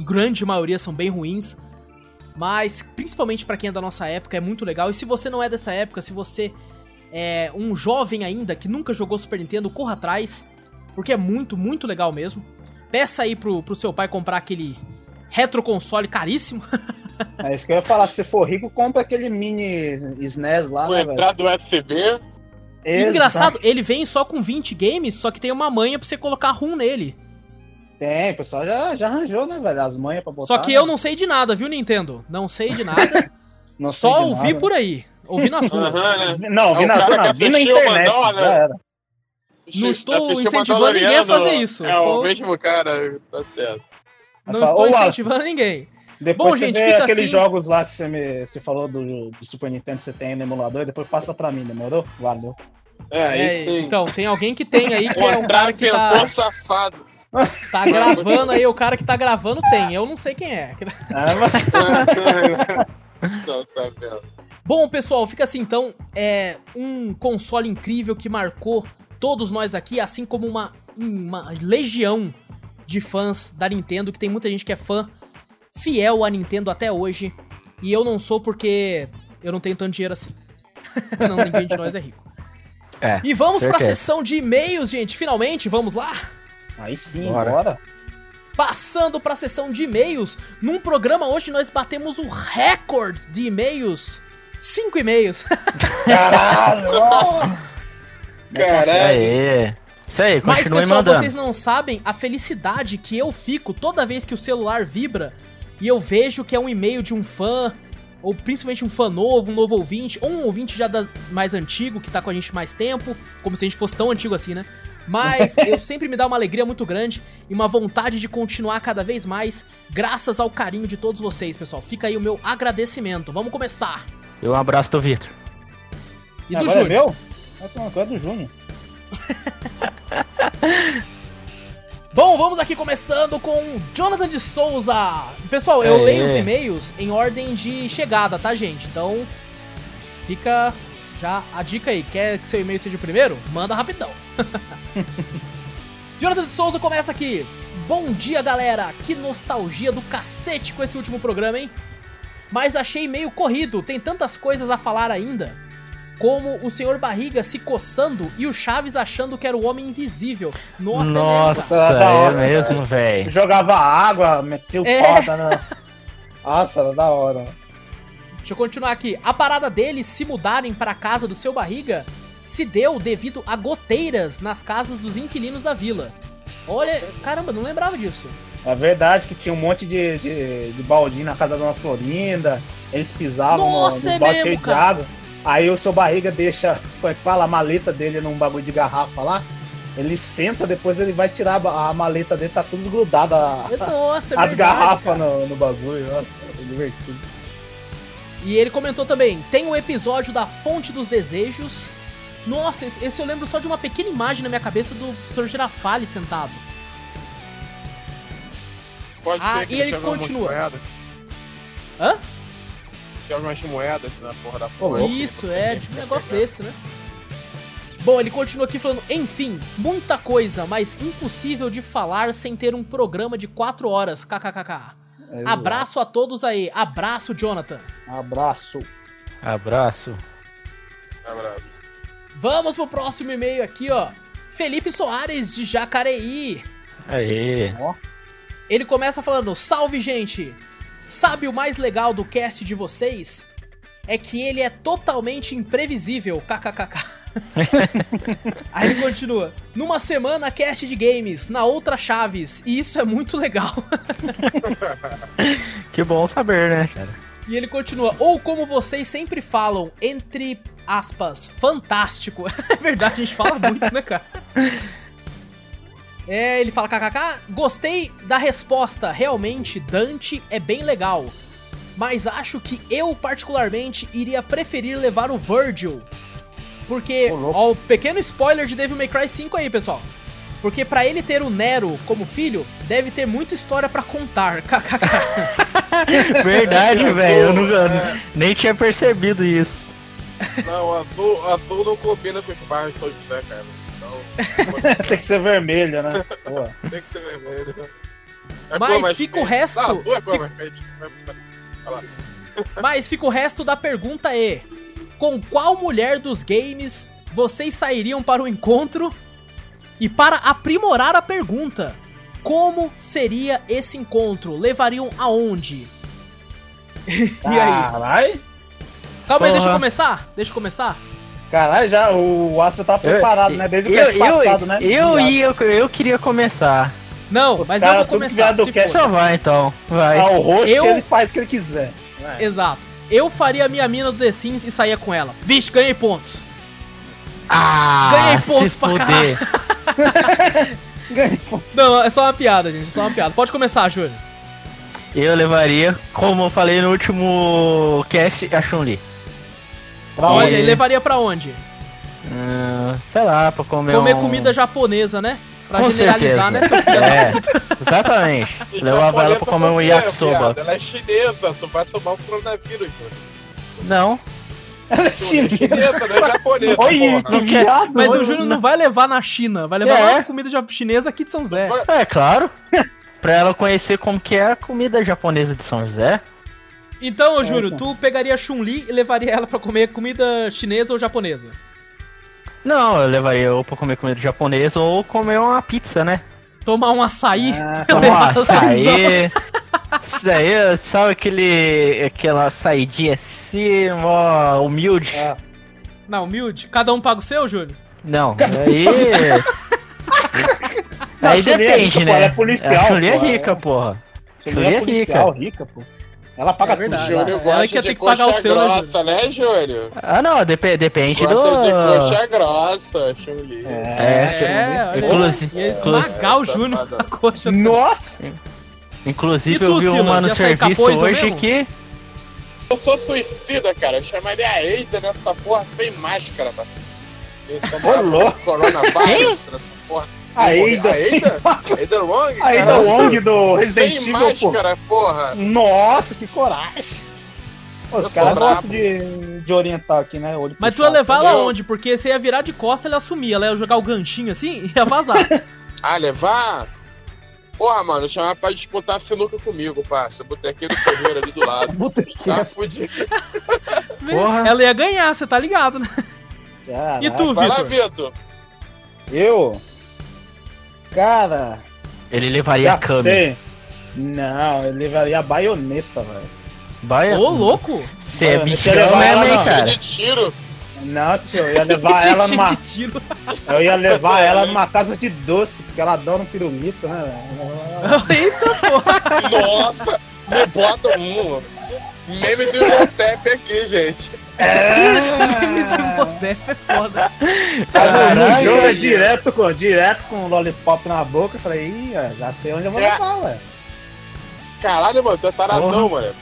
grande maioria, são bem ruins. Mas, principalmente pra quem é da nossa época, é muito legal. E se você não é dessa época, se você é um jovem ainda que nunca jogou Super Nintendo, corra atrás. Porque é muito, muito legal mesmo. Peça aí pro, pro seu pai comprar aquele retro console caríssimo. É isso que eu ia falar. Se você for rico, compra aquele mini SNES lá, Vou né, velho? entrar do USB. E engraçado, ele vem só com 20 games, só que tem uma manha pra você colocar ROM nele. Tem, o pessoal já, já arranjou, né, velho? As manhas pra botar. Só que eu não sei de nada, viu, Nintendo? Não sei de nada. Não sei só de ouvi nada. por aí. Ouvi nas ruas. Aham, né? Não, vi É na, que vi na internet. Já era. Não estou incentivando ninguém a fazer isso. É Estou- o mesmo cara, tá certo. Não fala, estou "Ô, Wallace, incentivando ninguém. Depois Bom, você gente, vê fica aqueles assim. jogos lá que você, me, você falou do, do Super Nintendo que você tem no emulador, depois passa pra mim, demorou? Valeu. É, É, aí sim. então, tem alguém que tem aí que é um cara que tá, safado. tá gravando aí, o cara que tá gravando tem. Eu não sei quem é. Ah, mas- Não sabendo. Bom, pessoal, fica assim então. É um console incrível que marcou todos nós aqui, assim como uma, uma legião de fãs da Nintendo, que tem muita gente que é fã fiel à Nintendo até hoje. E eu não sou porque eu não tenho tanto dinheiro assim. não, ninguém de nós é rico. É, E vamos pra certeza. sessão de e-mails, gente. Finalmente, vamos lá? Aí sim, Bora. bora. Passando pra sessão de e-mails, num programa hoje nós batemos o recorde de e-mails. Cinco e-mails. Caralho! Caralho. Aí. Isso aí, Mas, pessoal, mandando. vocês não sabem a felicidade que eu fico toda vez que o celular vibra e eu vejo que é um e-mail de um fã, ou principalmente um fã novo, um novo ouvinte, ou um ouvinte já da- mais antigo, que tá com a gente mais tempo, como se a gente fosse tão antigo assim, né? Mas eu sempre me dá uma alegria muito grande e uma vontade de continuar cada vez mais, graças ao carinho de todos vocês, pessoal. Fica aí o meu agradecimento. Vamos começar. E um abraço do Vitor. E do Agora é Júnior. meu? É, não, agora é do Júnior. Bom, vamos aqui começando com Jonathan de Souza. Pessoal, eu Aê. leio os e-mails em ordem de chegada, tá, gente? Então, fica já a dica aí. Quer que seu e-mail seja o primeiro? Manda rapidão. Jonathan de Souza começa aqui. Bom dia, galera. Que nostalgia do cacete com esse último programa, hein? Mas achei meio corrido. Tem tantas coisas a falar ainda. Como o senhor Barriga se coçando e o Chaves achando que era o homem invisível. Nossa, é. Nossa, cara. Da é hora, mesmo, velho. Jogava água, metia o É. foda na. Nossa, era da hora. Deixa eu continuar aqui. A parada deles se mudarem para casa do seu barriga se deu devido a goteiras nas casas dos inquilinos da vila. Olha, caramba, não lembrava disso. É verdade que tinha um monte de, de, de baldinho na casa da dona Florinda. Eles pisavam Nossa, no, é no balde mesmo, de água. Aí o seu barriga deixa, como é que fala, a maleta dele num bagulho de garrafa lá. Ele senta, depois ele vai tirar a maleta dele, tá tudo desgrudado a- Nossa, é as verdade, garrafas no, no bagulho. Nossa, é divertido. E ele comentou também: tem o episódio da Fonte dos Desejos. Nossa, esse, esse eu lembro só de uma pequena imagem na minha cabeça do Sr. Girafale sentado. Pode Ah, ser que e ele umas continua. moedas. Hã? Joga umas moedas na porra da louco. Isso, é, de um negócio desse, né? Bom, ele continua aqui falando, enfim, muita coisa, mas impossível de falar sem ter um programa de 4 horas, kkkk. Exato. Abraço a todos aí, abraço, Jonathan. Abraço. Abraço. Abraço. Vamos pro próximo e-mail aqui, ó. Felipe Soares, de Jacareí. Aê. Ele começa falando: Salve, gente! Sabe o mais legal do cast de vocês? É que ele é totalmente imprevisível, kkkk. Aí ele continua: Numa semana, cast de games, na outra, Chaves, e isso é muito legal. Que bom saber, né, cara? E ele continua: Ou como vocês sempre falam, entre aspas, fantástico. É verdade, a gente fala muito, né, cara? É, ele fala kkk, gostei da resposta, realmente Dante é bem legal. Mas acho que eu particularmente iria preferir levar o Virgil. Porque, louco. ó, o pequeno spoiler de Devil May Cry 5 aí, pessoal. Porque pra ele ter o Nero como filho, deve ter muita história pra contar. kkk. Verdade, velho. Eu nunca, É. nem tinha percebido isso. Não, o azul não combina com os bairros todos, né, cara? Tem que ser vermelho, né? Pô. tem que ser vermelho. É Mas fica o resto- Não, azul a cor fica- mais quente. Vai lá. Mas fica o resto da pergunta é: com qual mulher dos games vocês sairiam para o encontro? E para aprimorar a pergunta, como seria esse encontro? Levariam aonde? e aí? Caralho. Calma aí, deixa eu começar? Deixa eu começar? Caralho, já o Aço tá preparado, né? Desde o eu, cast passado, né? Eu, ia, eu queria começar. Não, Os mas eu cara vou tudo que começar. se cast for. Então vai, então. Vai. Ah, o rosto Eu- ele faz o que ele quiser. Exato. Eu faria a minha mina do The Sims e saía com ela. Vixe, ganhei pontos. Ah, Ganhei pontos pra fuder. Ganhei. Não, é só uma piada, gente. É só uma piada. Pode começar, Júlio. Eu levaria, como eu falei no último cast, a Chun-Li. Pra Olha, onde? e levaria pra onde? Hum, sei lá, pra comer Comer um- comida japonesa, né? Pra Com generalizar, né, certeza. seu filho? É, exatamente. Levava ela pra comer um yakisoba. Ela é chinesa, tu vai tomar o coronavírus, mano. Não, Ela é é chinesa. chinesa, não é japonesa, Oi, porra. não viado. Mas o. Júnior não vai levar na China, vai levar É. lá na comida chinesa aqui de São José. É claro. Pra ela conhecer como que é a comida japonesa de São José. Então, ô, Júnior, então. tu pegaria a Chun-Li e levaria ela pra comer comida chinesa ou japonesa? Não, eu levaria ou pra comer comida japonesa ou comer uma pizza, né? Tomar um açaí? Ah, levar- Nossa, açaí. Isso daí, sabe aquele. aquela saidinha assim, ó, humilde? É. Não, humilde. Cada um paga o seu, Júnior? Não, aí. Aí a Chun-Li é depende, pô, né? ela é policial, A Chun-Li é rica, é. porra. Chun-Li é é policial, rica, pô. Ela paga É verdade. tudo. Júnior Ela gosta que ia de ter que pagar o coxa seu, né, grossa, né, Júnior? Ah, não, dep depende Gosta de do. coxa grossa, Chun-Li. É, É, aí. Inclusive- Ia inclusive- esmagar o Júnior na coxa. Nossa! Inclusive, tu, eu vi uma Silas, no ia sair serviço hoje mesmo? que. Eu sou suicida, cara. Eu chamaria a Eida nessa porra sem máscara, parceiro. Ô, louco. Coronavírus nessa porra. A Eida, A Eida? Eida Wong? A caralho. Wong do Resident Evil, pô. máscara, porra. Nossa, que coragem! Pô, os caras gostam de, de orientar aqui, né? Olho Mas tu ia levar ela entendeu? onde? Porque você ia virar de costa, ela ia sumir. Ela ia jogar o ganchinho assim e ia vazar. Ah, levar? Porra, mano, chamar pra disputar sinuca comigo, parça. Do Ferreira ali do lado. Botequinho. Tá fudido. Porra. ela ia ganhar, você tá ligado, né? Caraca. E tu, Vai lá, Vitor? Vitor. Eu? Cara, Ele levaria a Kami. sei. Não, eu levaria a baioneta, velho. Ô, louco! Você é bichão mesmo, ela hein, cara? Tiro. Não, tio, eu ia levar ela numa. Eu ia levar ela numa casa de doce, porque ela adora um pirulito, né? Eita, porra. Nossa, me bota um. Meme do Imhotep aqui, gente. Me tem Imhotep, é foda. Caralho, jogo é direto com, direto com o lollipop na boca. Eu falei, ih, já sei onde eu vou É. levar, ué. Caralho, mano, tu é taradão, mano.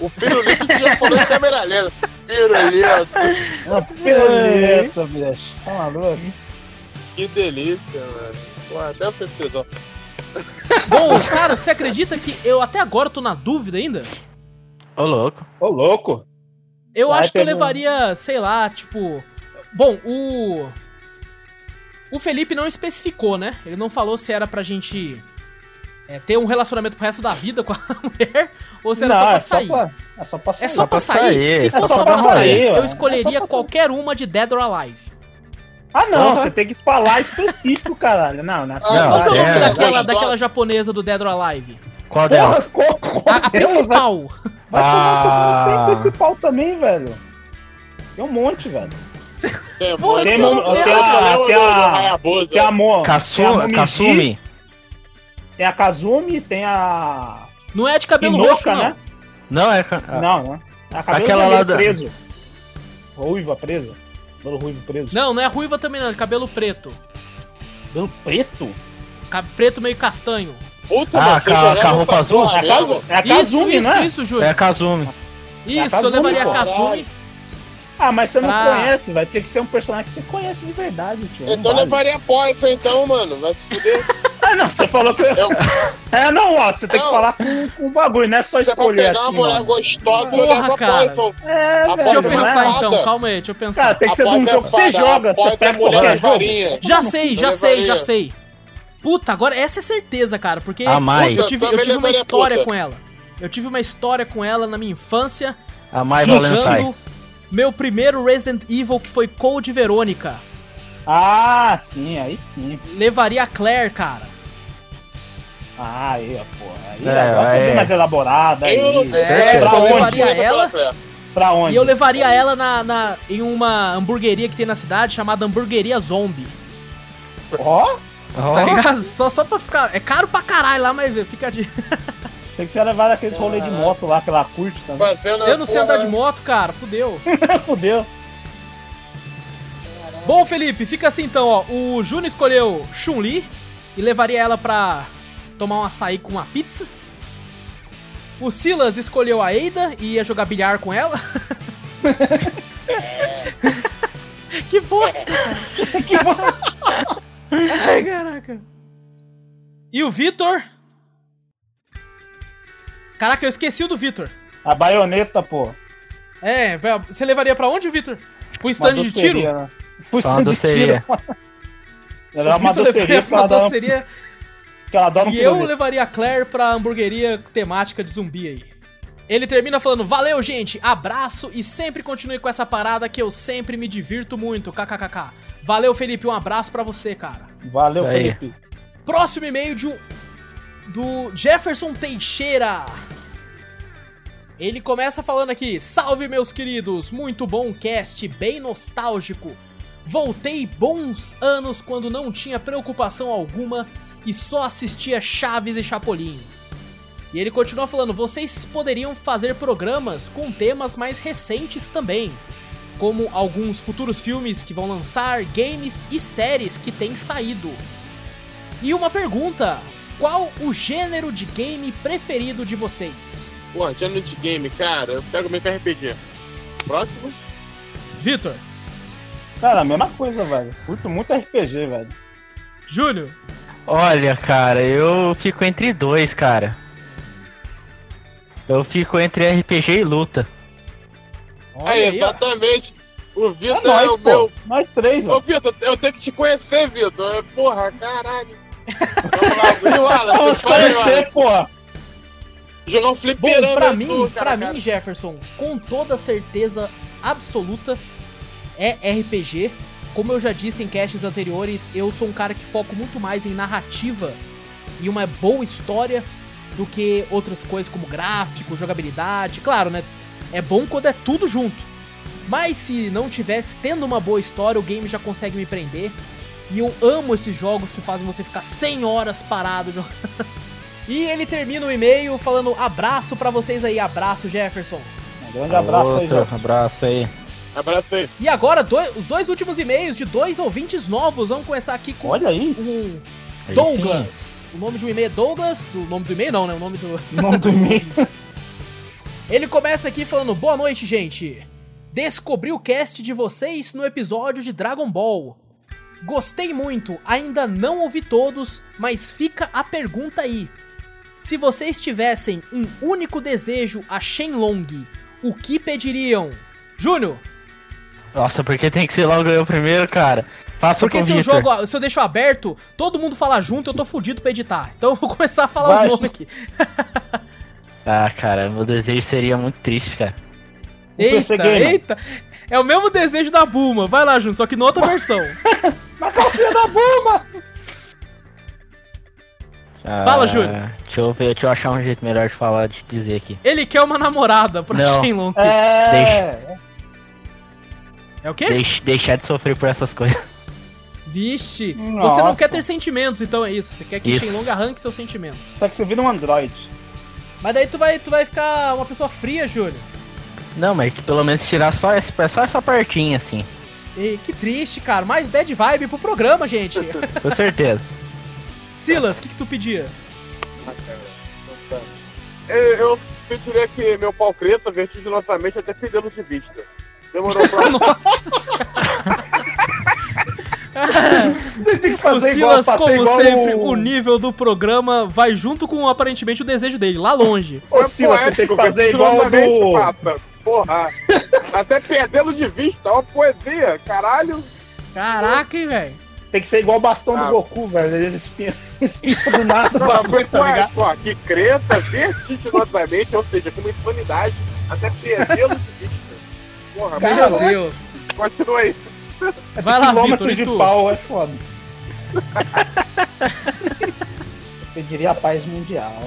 O pirulito em câmera lenta. Pirulito, Não, pirulito, bicho. Tá maluco? que delícia, mano. Pô, até eu tesão. Bom, cara, você acredita que eu até agora tô na dúvida ainda? Ô, louco. Ô, louco. Eu Vai acho que eu pegando. levaria, sei lá, tipo. Bom, o. O Felipe não especificou, né? Ele não falou se era pra gente é, ter um relacionamento pro resto da vida com a mulher ou se era só pra é sair. Só pra, é só pra sair. É só pra pra sair. sair, Se é for só só pra pra sair, sair, eu É escolheria só pra- qualquer uma de Dead or Alive. Ah, não, Porra. você tem que falar específico, caralho. Não, na Ah, Qual que é o é, nome é, daquela, daquela japonesa do Dead or Alive? Qual Porra, delas? qual, qual A, a delas, principal. Vai tomar Ah. tem principal também, velho. Tem um monte, velho. Tem, Porra, tem, tem, lembra? a, Tem a-. Tem a Kasu, tem a Kasumi? Tem a Kazumi, tem a. Não é de cabelo Inoka, roxo, não. né? Não, é. ca- Não, não. A cabelo Aquela lá da- preso. Ruiva presa. Cabelo ruivo preso. Não, não é ruiva também, não. É cabelo preto. Cabelo preto? Ca- Preto meio castanho. Puta, Ah, você com a- a roupa azul? porra É a, é a Isso, Kazumi, isso, né? isso, Júlio. É a Kazumi. Isso, eu Kazumi, levaria a pô. Kasumi. Ah, mas você não Pra- conhece, vai ter que ser um personagem que você conhece de verdade, tio. Então eu vale. levaria Poifa, então, mano. Vai se fuder. Ah, não, você falou que. Eu- É, não, ó, você tem Não. que falar com, com o bagulho, não é só Se é escolher pegar uma assim, mulher ó. gostosa, eu Porra, levo a cara. Poifa. É, A Deixa eu Pode pensar levar. então, calma aí, deixa eu pensar. Cara, tem que ser de um Poifa jogo que você é joga, a você é pega mulher de jogo. varinha. Já sei, já Eu sei, já sei. Puta, agora essa é certeza, cara, porque A Mai. eu tive, eu tive uma história com ela. Eu tive uma história com ela na minha infância, A mais Valentine. jogando meu primeiro Resident Evil, que foi Code Verônica. Ah, sim, aí sim. Levaria a Claire, cara. Ah, aí, ó, pô. Aí É, foi é. bem mais elaborada aí. Eu É, pra eu onde? levaria ela. Pra onde? E eu levaria ela na, na- em uma hamburgueria que tem na cidade chamada Hamburgueria Zombie. Ó, Ó, Tá ligado? Só, só pra ficar. É caro pra caralho lá, mas fica de. sei que você ia levar aqueles rolês de moto lá que ela curte também. Eu não sei andar de moto, cara, fudeu. Fudeu. Bom, Felipe, fica assim então, ó. O Júnior escolheu Chun-Li e levaria ela pra tomar um açaí com uma pizza. O Silas escolheu a Eida e ia jogar bilhar com ela. que bosta, que bom. Ai, caraca. E o Vitor? Caraca, eu esqueci o do Vitor. A baioneta, pô. É, você levaria pra onde, Vitor? Pro Uma stand de tiro? né? Pro Uma stand de tiro. Ela O uma Vitor doceria pra ela dá um- doceria que ela adora um E eu levaria a Claire pra hamburgueria temática de zumbi aí. Ele termina falando: Valeu, gente, abraço e sempre continue com essa parada que eu sempre me divirto muito. KKKK. Valeu, Felipe, um abraço pra você, cara. Valeu. Felipe. Próximo e-mail de um. Do Jefferson Teixeira. Ele começa falando aqui: Salve, meus queridos, muito bom cast, bem nostálgico. Voltei bons anos quando não tinha preocupação alguma e só assistia Chaves e Chapolin. E ele continua falando: vocês poderiam fazer programas com temas mais recentes também, como alguns futuros filmes que vão lançar, games e séries que têm saído. E uma pergunta: qual o gênero de game preferido de vocês? Pô, gênero de game, cara, eu pego meio que RPG. Próximo? Vitor, Cara, a mesma coisa, velho. Curto muito RPG, velho. Júnior, Olha, cara, eu fico entre dois, cara. Eu fico entre RPG e luta. olha Aí, aí, ó. exatamente. O É Vitor é, nós, o pô. meu. Nós três, Ô. Vitor, eu tenho que te conhecer, Vitor. É, Porra, caralho. Vamos lá, o Vamos conhecer, pô. Jogar um Bom, fliperama pra é mim, tu, pra cara, mim, cara. Jefferson, com toda certeza absoluta, é RPG. Como eu já disse em casts anteriores, eu sou um cara que foco muito mais em narrativa e uma boa história do que outras coisas como gráfico, jogabilidade. Claro, né? É bom quando é tudo junto. Mas se não tivesse tendo uma boa história, o game já consegue me prender. E eu amo esses jogos que fazem você ficar 100 horas parado jogando. E ele termina o e-mail falando abraço pra vocês aí, abraço Jefferson. Um grande abraço aí, Outro Jorge. abraço aí. Abraço aí. E agora, dois- os dois últimos e-mails de dois ouvintes novos. Vamos começar aqui com Olha aí, o Aí Douglas. O nome de um e-mail é Douglas. Do nome do e-mail não, né? O nome do. o nome do e-mail. Ele começa aqui falando: Boa noite, gente. Descobri o cast de vocês no episódio de Dragon Ball. Gostei muito, ainda não ouvi todos, mas fica a pergunta aí. Se vocês tivessem um único desejo a Shenlong, o que pediriam? Júnior, Nossa, por que tem que ser logo eu primeiro, cara? Faça porque se o eu, jogo, se eu deixo aberto, todo mundo fala junto, eu tô fudido pra editar. Então eu vou começar a falar Vai. os nomes aqui. Ah, cara, meu desejo seria muito triste, cara. Eita, eita. É o mesmo desejo da Buma. Vai lá, Júnior, só que na outra versão. Na calcinha da Buma! Ah, Fala, Júnior. Deixa eu ver, deixa eu achar um jeito melhor de falar, de dizer aqui. Ele quer uma namorada pra Não. Shenlong. É. É o quê? Deixe- deixar de sofrer por essas coisas. Vixe, você não Nossa. quer ter sentimentos, então é isso. Você quer que Isso. Shenlong arranque seus sentimentos. Só que você vira um Android. Mas daí tu vai, tu vai ficar uma pessoa fria, Júnior. Não, mas que pelo menos tirar só, esse, só essa partinha, assim. E que triste, cara. Mais bad vibe pro programa, gente. Com certeza. Silas, o que, que tu pedia? Ah, cara, nossa. Eu, eu pediria que meu pau cresça vertiginosamente até perdê-lo de vista. Demorou pra. Nossa! Tem que o fazer igual, Silas, fazer como igual sempre, o... o nível do programa vai junto com aparentemente o desejo dele, lá longe. Ô, Silas, você tem que fazer igual o do... passa. Porra. até perdê-lo de vista. Ó, poesia. Caralho. Caraca, hein, velho? Tem que ser igual o bastão Ah. do Goku, velho. Ele espinha, espinha do nada. Não, o bagulho, foi tá ó. Que cresça vertiginosamente, ou seja, com uma insanidade até perdê-lo de vista. Porra, Meu Deus. continua aí. Vai lá, Vitor, e de tu? pau é foda. Eu pediria a paz mundial.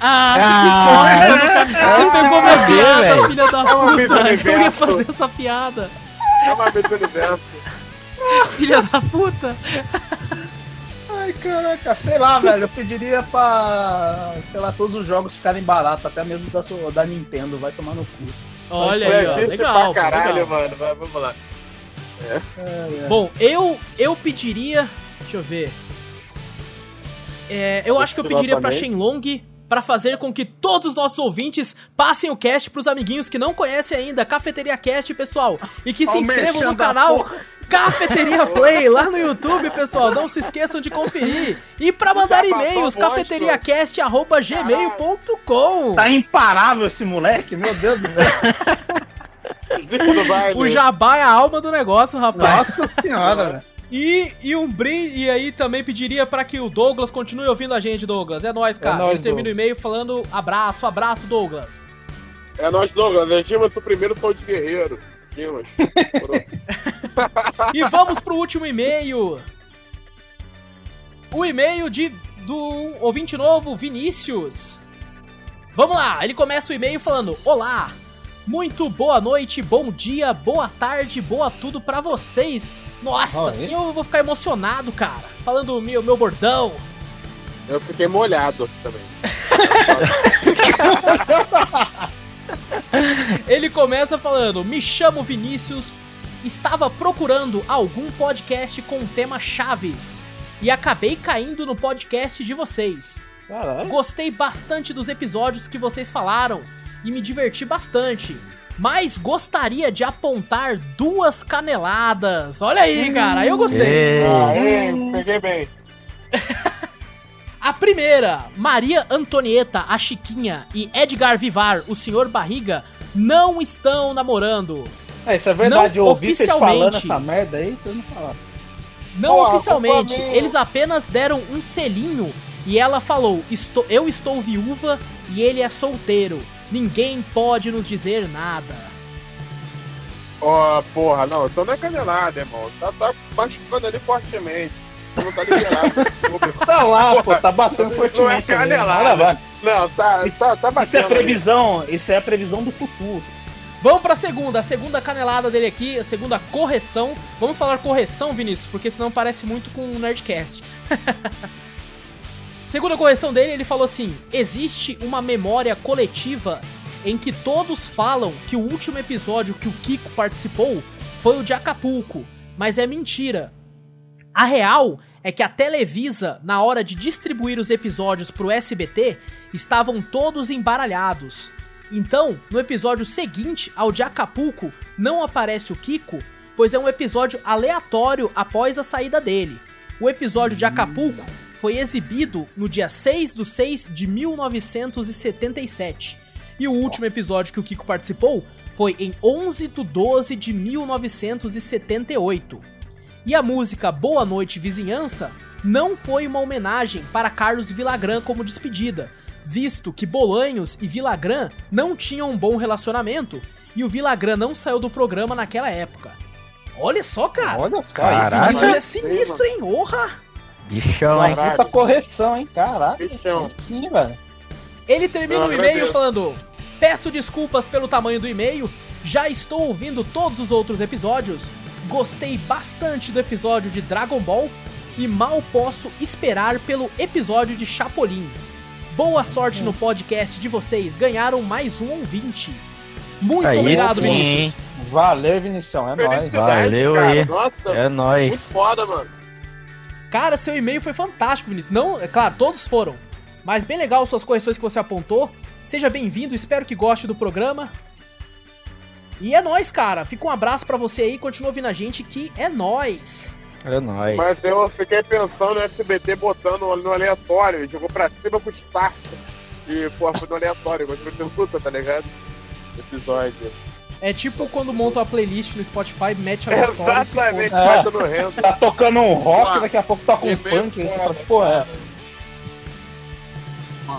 Ah, Ah, que foda, cara. Você pegou minha piada, velho. filha da É puta. Eu ia fazer essa piada. É uma vez do universo. Filha da puta. Ai, caraca, sei lá, velho. Eu pediria pra, sei lá, todos os jogos ficarem baratos, até mesmo da, sua- da Nintendo. Vai tomar no cu. Olha É aí, ó. Legal. pra caralho, legal. mano. Vai, vamos lá. É, é. Bom, eu eu pediria. Deixa eu ver. É, eu acho que eu pediria pra Shenlong pra fazer com que todos os nossos ouvintes passem o cast pros amiguinhos que não conhecem ainda Cafeteria Cast, pessoal, e que se Ó o inscrevam no canal Cafeteria Play lá no YouTube, pessoal. Não se esqueçam de conferir. E pra mandar e-mails, cafeteriacast@gmail.com. Tá imparável esse moleque, meu Deus do céu. Zico do baile. O jabá é a alma do negócio, rapaz. Nossa senhora, velho. E, e um brinde, e aí também pediria pra que o Douglas continue ouvindo a gente, Douglas. É nóis, cara. nóis, Ele termina o e-mail falando abraço, abraço, Douglas. É nós, Douglas. A gente o primeiro som de guerreiro. Dimas. E vamos pro último e-mail. O e-mail de do ouvinte novo, Vinícius. Vamos lá, ele começa o e-mail falando: Olá, muito boa noite, bom dia, boa tarde, boa tudo pra vocês. Nossa, Oi. assim eu vou ficar emocionado, cara. Falando o meu, meu bordão. Eu fiquei molhado também. Ele começa falando: Me chamo Vinícius, estava procurando algum podcast com tema Chaves e acabei caindo no podcast de vocês. Caralho. Gostei bastante dos episódios que vocês falaram e me diverti bastante. Mas gostaria de apontar duas caneladas. Olha aí, cara, eu gostei. Aê, peguei bem. A primeira, Maria Antonieta, a Chiquinha, e Edgar Vivar, o Senhor Barriga, não estão namorando. É, isso é verdade. Não eu ouvi vocês falando oficialmente. essa merda aí, vocês não falaram. Não Ó, oficialmente, eles apenas deram um selinho e ela falou: estou, Eu estou viúva e ele é solteiro. Ninguém pode nos dizer nada. Ó, porra, não, então não é canelada, irmão. Tá, tá machucando ali fortemente. Não tá liberado. Tá lá, pô, tá batendo Não é fortemente. canelada. Lá. não, tá, Isso- tá, tá batendo. Isso é ali. previsão, isso é a previsão do futuro. Vamos pra segunda, a segunda canelada dele aqui, a segunda correção. Vamos falar correção, Vinícius, porque senão parece muito com o Nerdcast. segunda correção dele, ele falou assim: existe uma memória coletiva em que todos falam que o último episódio que o Kiko participou foi o de Acapulco, mas é mentira. A real é que a Televisa, na hora de distribuir os episódios pro SBT, estavam todos embaralhados. Então, no episódio seguinte ao de Acapulco, não aparece o Kiko, pois é um episódio aleatório após a saída dele. O episódio de Acapulco foi exibido no dia 6 de 6 de 1977. E o último episódio que o Kiko participou foi em 11 de 12 de 1978. E a música Boa Noite Vizinhança não foi uma homenagem para Carlos Villagrán como despedida, visto que Bolanhos e Villagrán não tinham um bom relacionamento e o Villagrán não saiu do programa naquela época. Olha só, cara. Olha só, Caraca. Isso é sinistro, hein? Orra! Bichão, hein? Puta correção, hein? Caraca. Bichão. Sim, velho. Ele termina Eu o e-mail falando: Peço desculpas pelo tamanho do e-mail, já estou ouvindo todos os outros episódios, gostei bastante do episódio de Dragon Ball e mal posso esperar pelo episódio de Chapolin. Boa sorte no podcast de vocês, ganharam mais um ouvinte. Muito Aí obrigado, sim, Vinícius. Valeu, Vinição. É nóis. Valeu cara. aí. Nossa, É nóis. muito foda, mano. Cara, seu e-mail foi fantástico, Vinícius. Não, é claro, todos foram. Mas bem legal suas correções que você apontou. Seja bem-vindo, espero que goste do programa. E é nóis, cara. Fica um abraço pra você aí, continua ouvindo a gente que é nóis. É nóis. Mas eu fiquei pensando no SBT botando no aleatório. Jogou pra cima com o start. E, pô, foi no aleatório. Gostou de luta, tá ligado? Episódio. É tipo quando monta uma playlist no Spotify, mete a aleatório Exatamente, bota no rendo. Tá tocando um rock, daqui a pouco toca um funk. Fala, porra, é essa?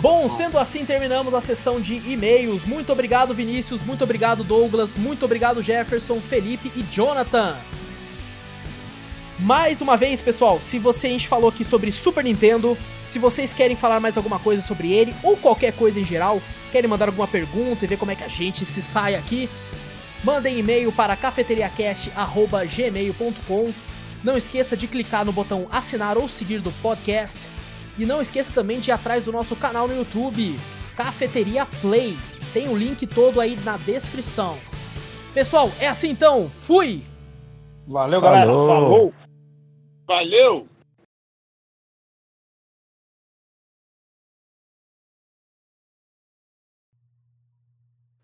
Bom, sendo assim, terminamos a sessão de e-mails. Muito obrigado, Vinícius. Muito obrigado, Douglas. Muito obrigado, Jefferson, Felipe e Jonathan. Mais uma vez, pessoal, se você a gente falou aqui sobre Super Nintendo, se vocês querem falar mais alguma coisa sobre ele ou qualquer coisa em geral, querem mandar alguma pergunta e ver como é que a gente se sai aqui, mandem e-mail para cafeteriacast@gmail.com. Não esqueça de clicar no botão assinar ou seguir do podcast. E não esqueça também de ir atrás do nosso canal no YouTube, Cafeteria Play. Tem o link todo aí na descrição. Pessoal, é assim então. Fui! Valeu, galera. Falou. Falou. Valeu!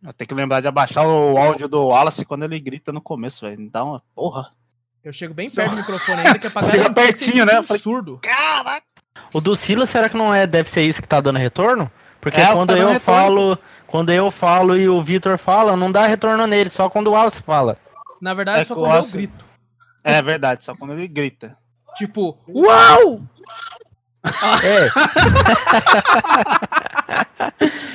Eu tenho que lembrar de abaixar o áudio do Wallace quando ele grita no começo, velho. Então, porra. Eu chego bem perto do microfone ainda, que é pra Chega pertinho, né? falei, surdo. Caraca! O do Silas, será que não é? Deve ser isso que tá dando retorno? Porque É, quando tá eu retorno. falo, quando eu falo e o Vitor fala, não dá retorno nele, só quando o Wallace fala. Na verdade, É só quando eu eu grito. É verdade, só quando ele grita. Tipo, UAU! É.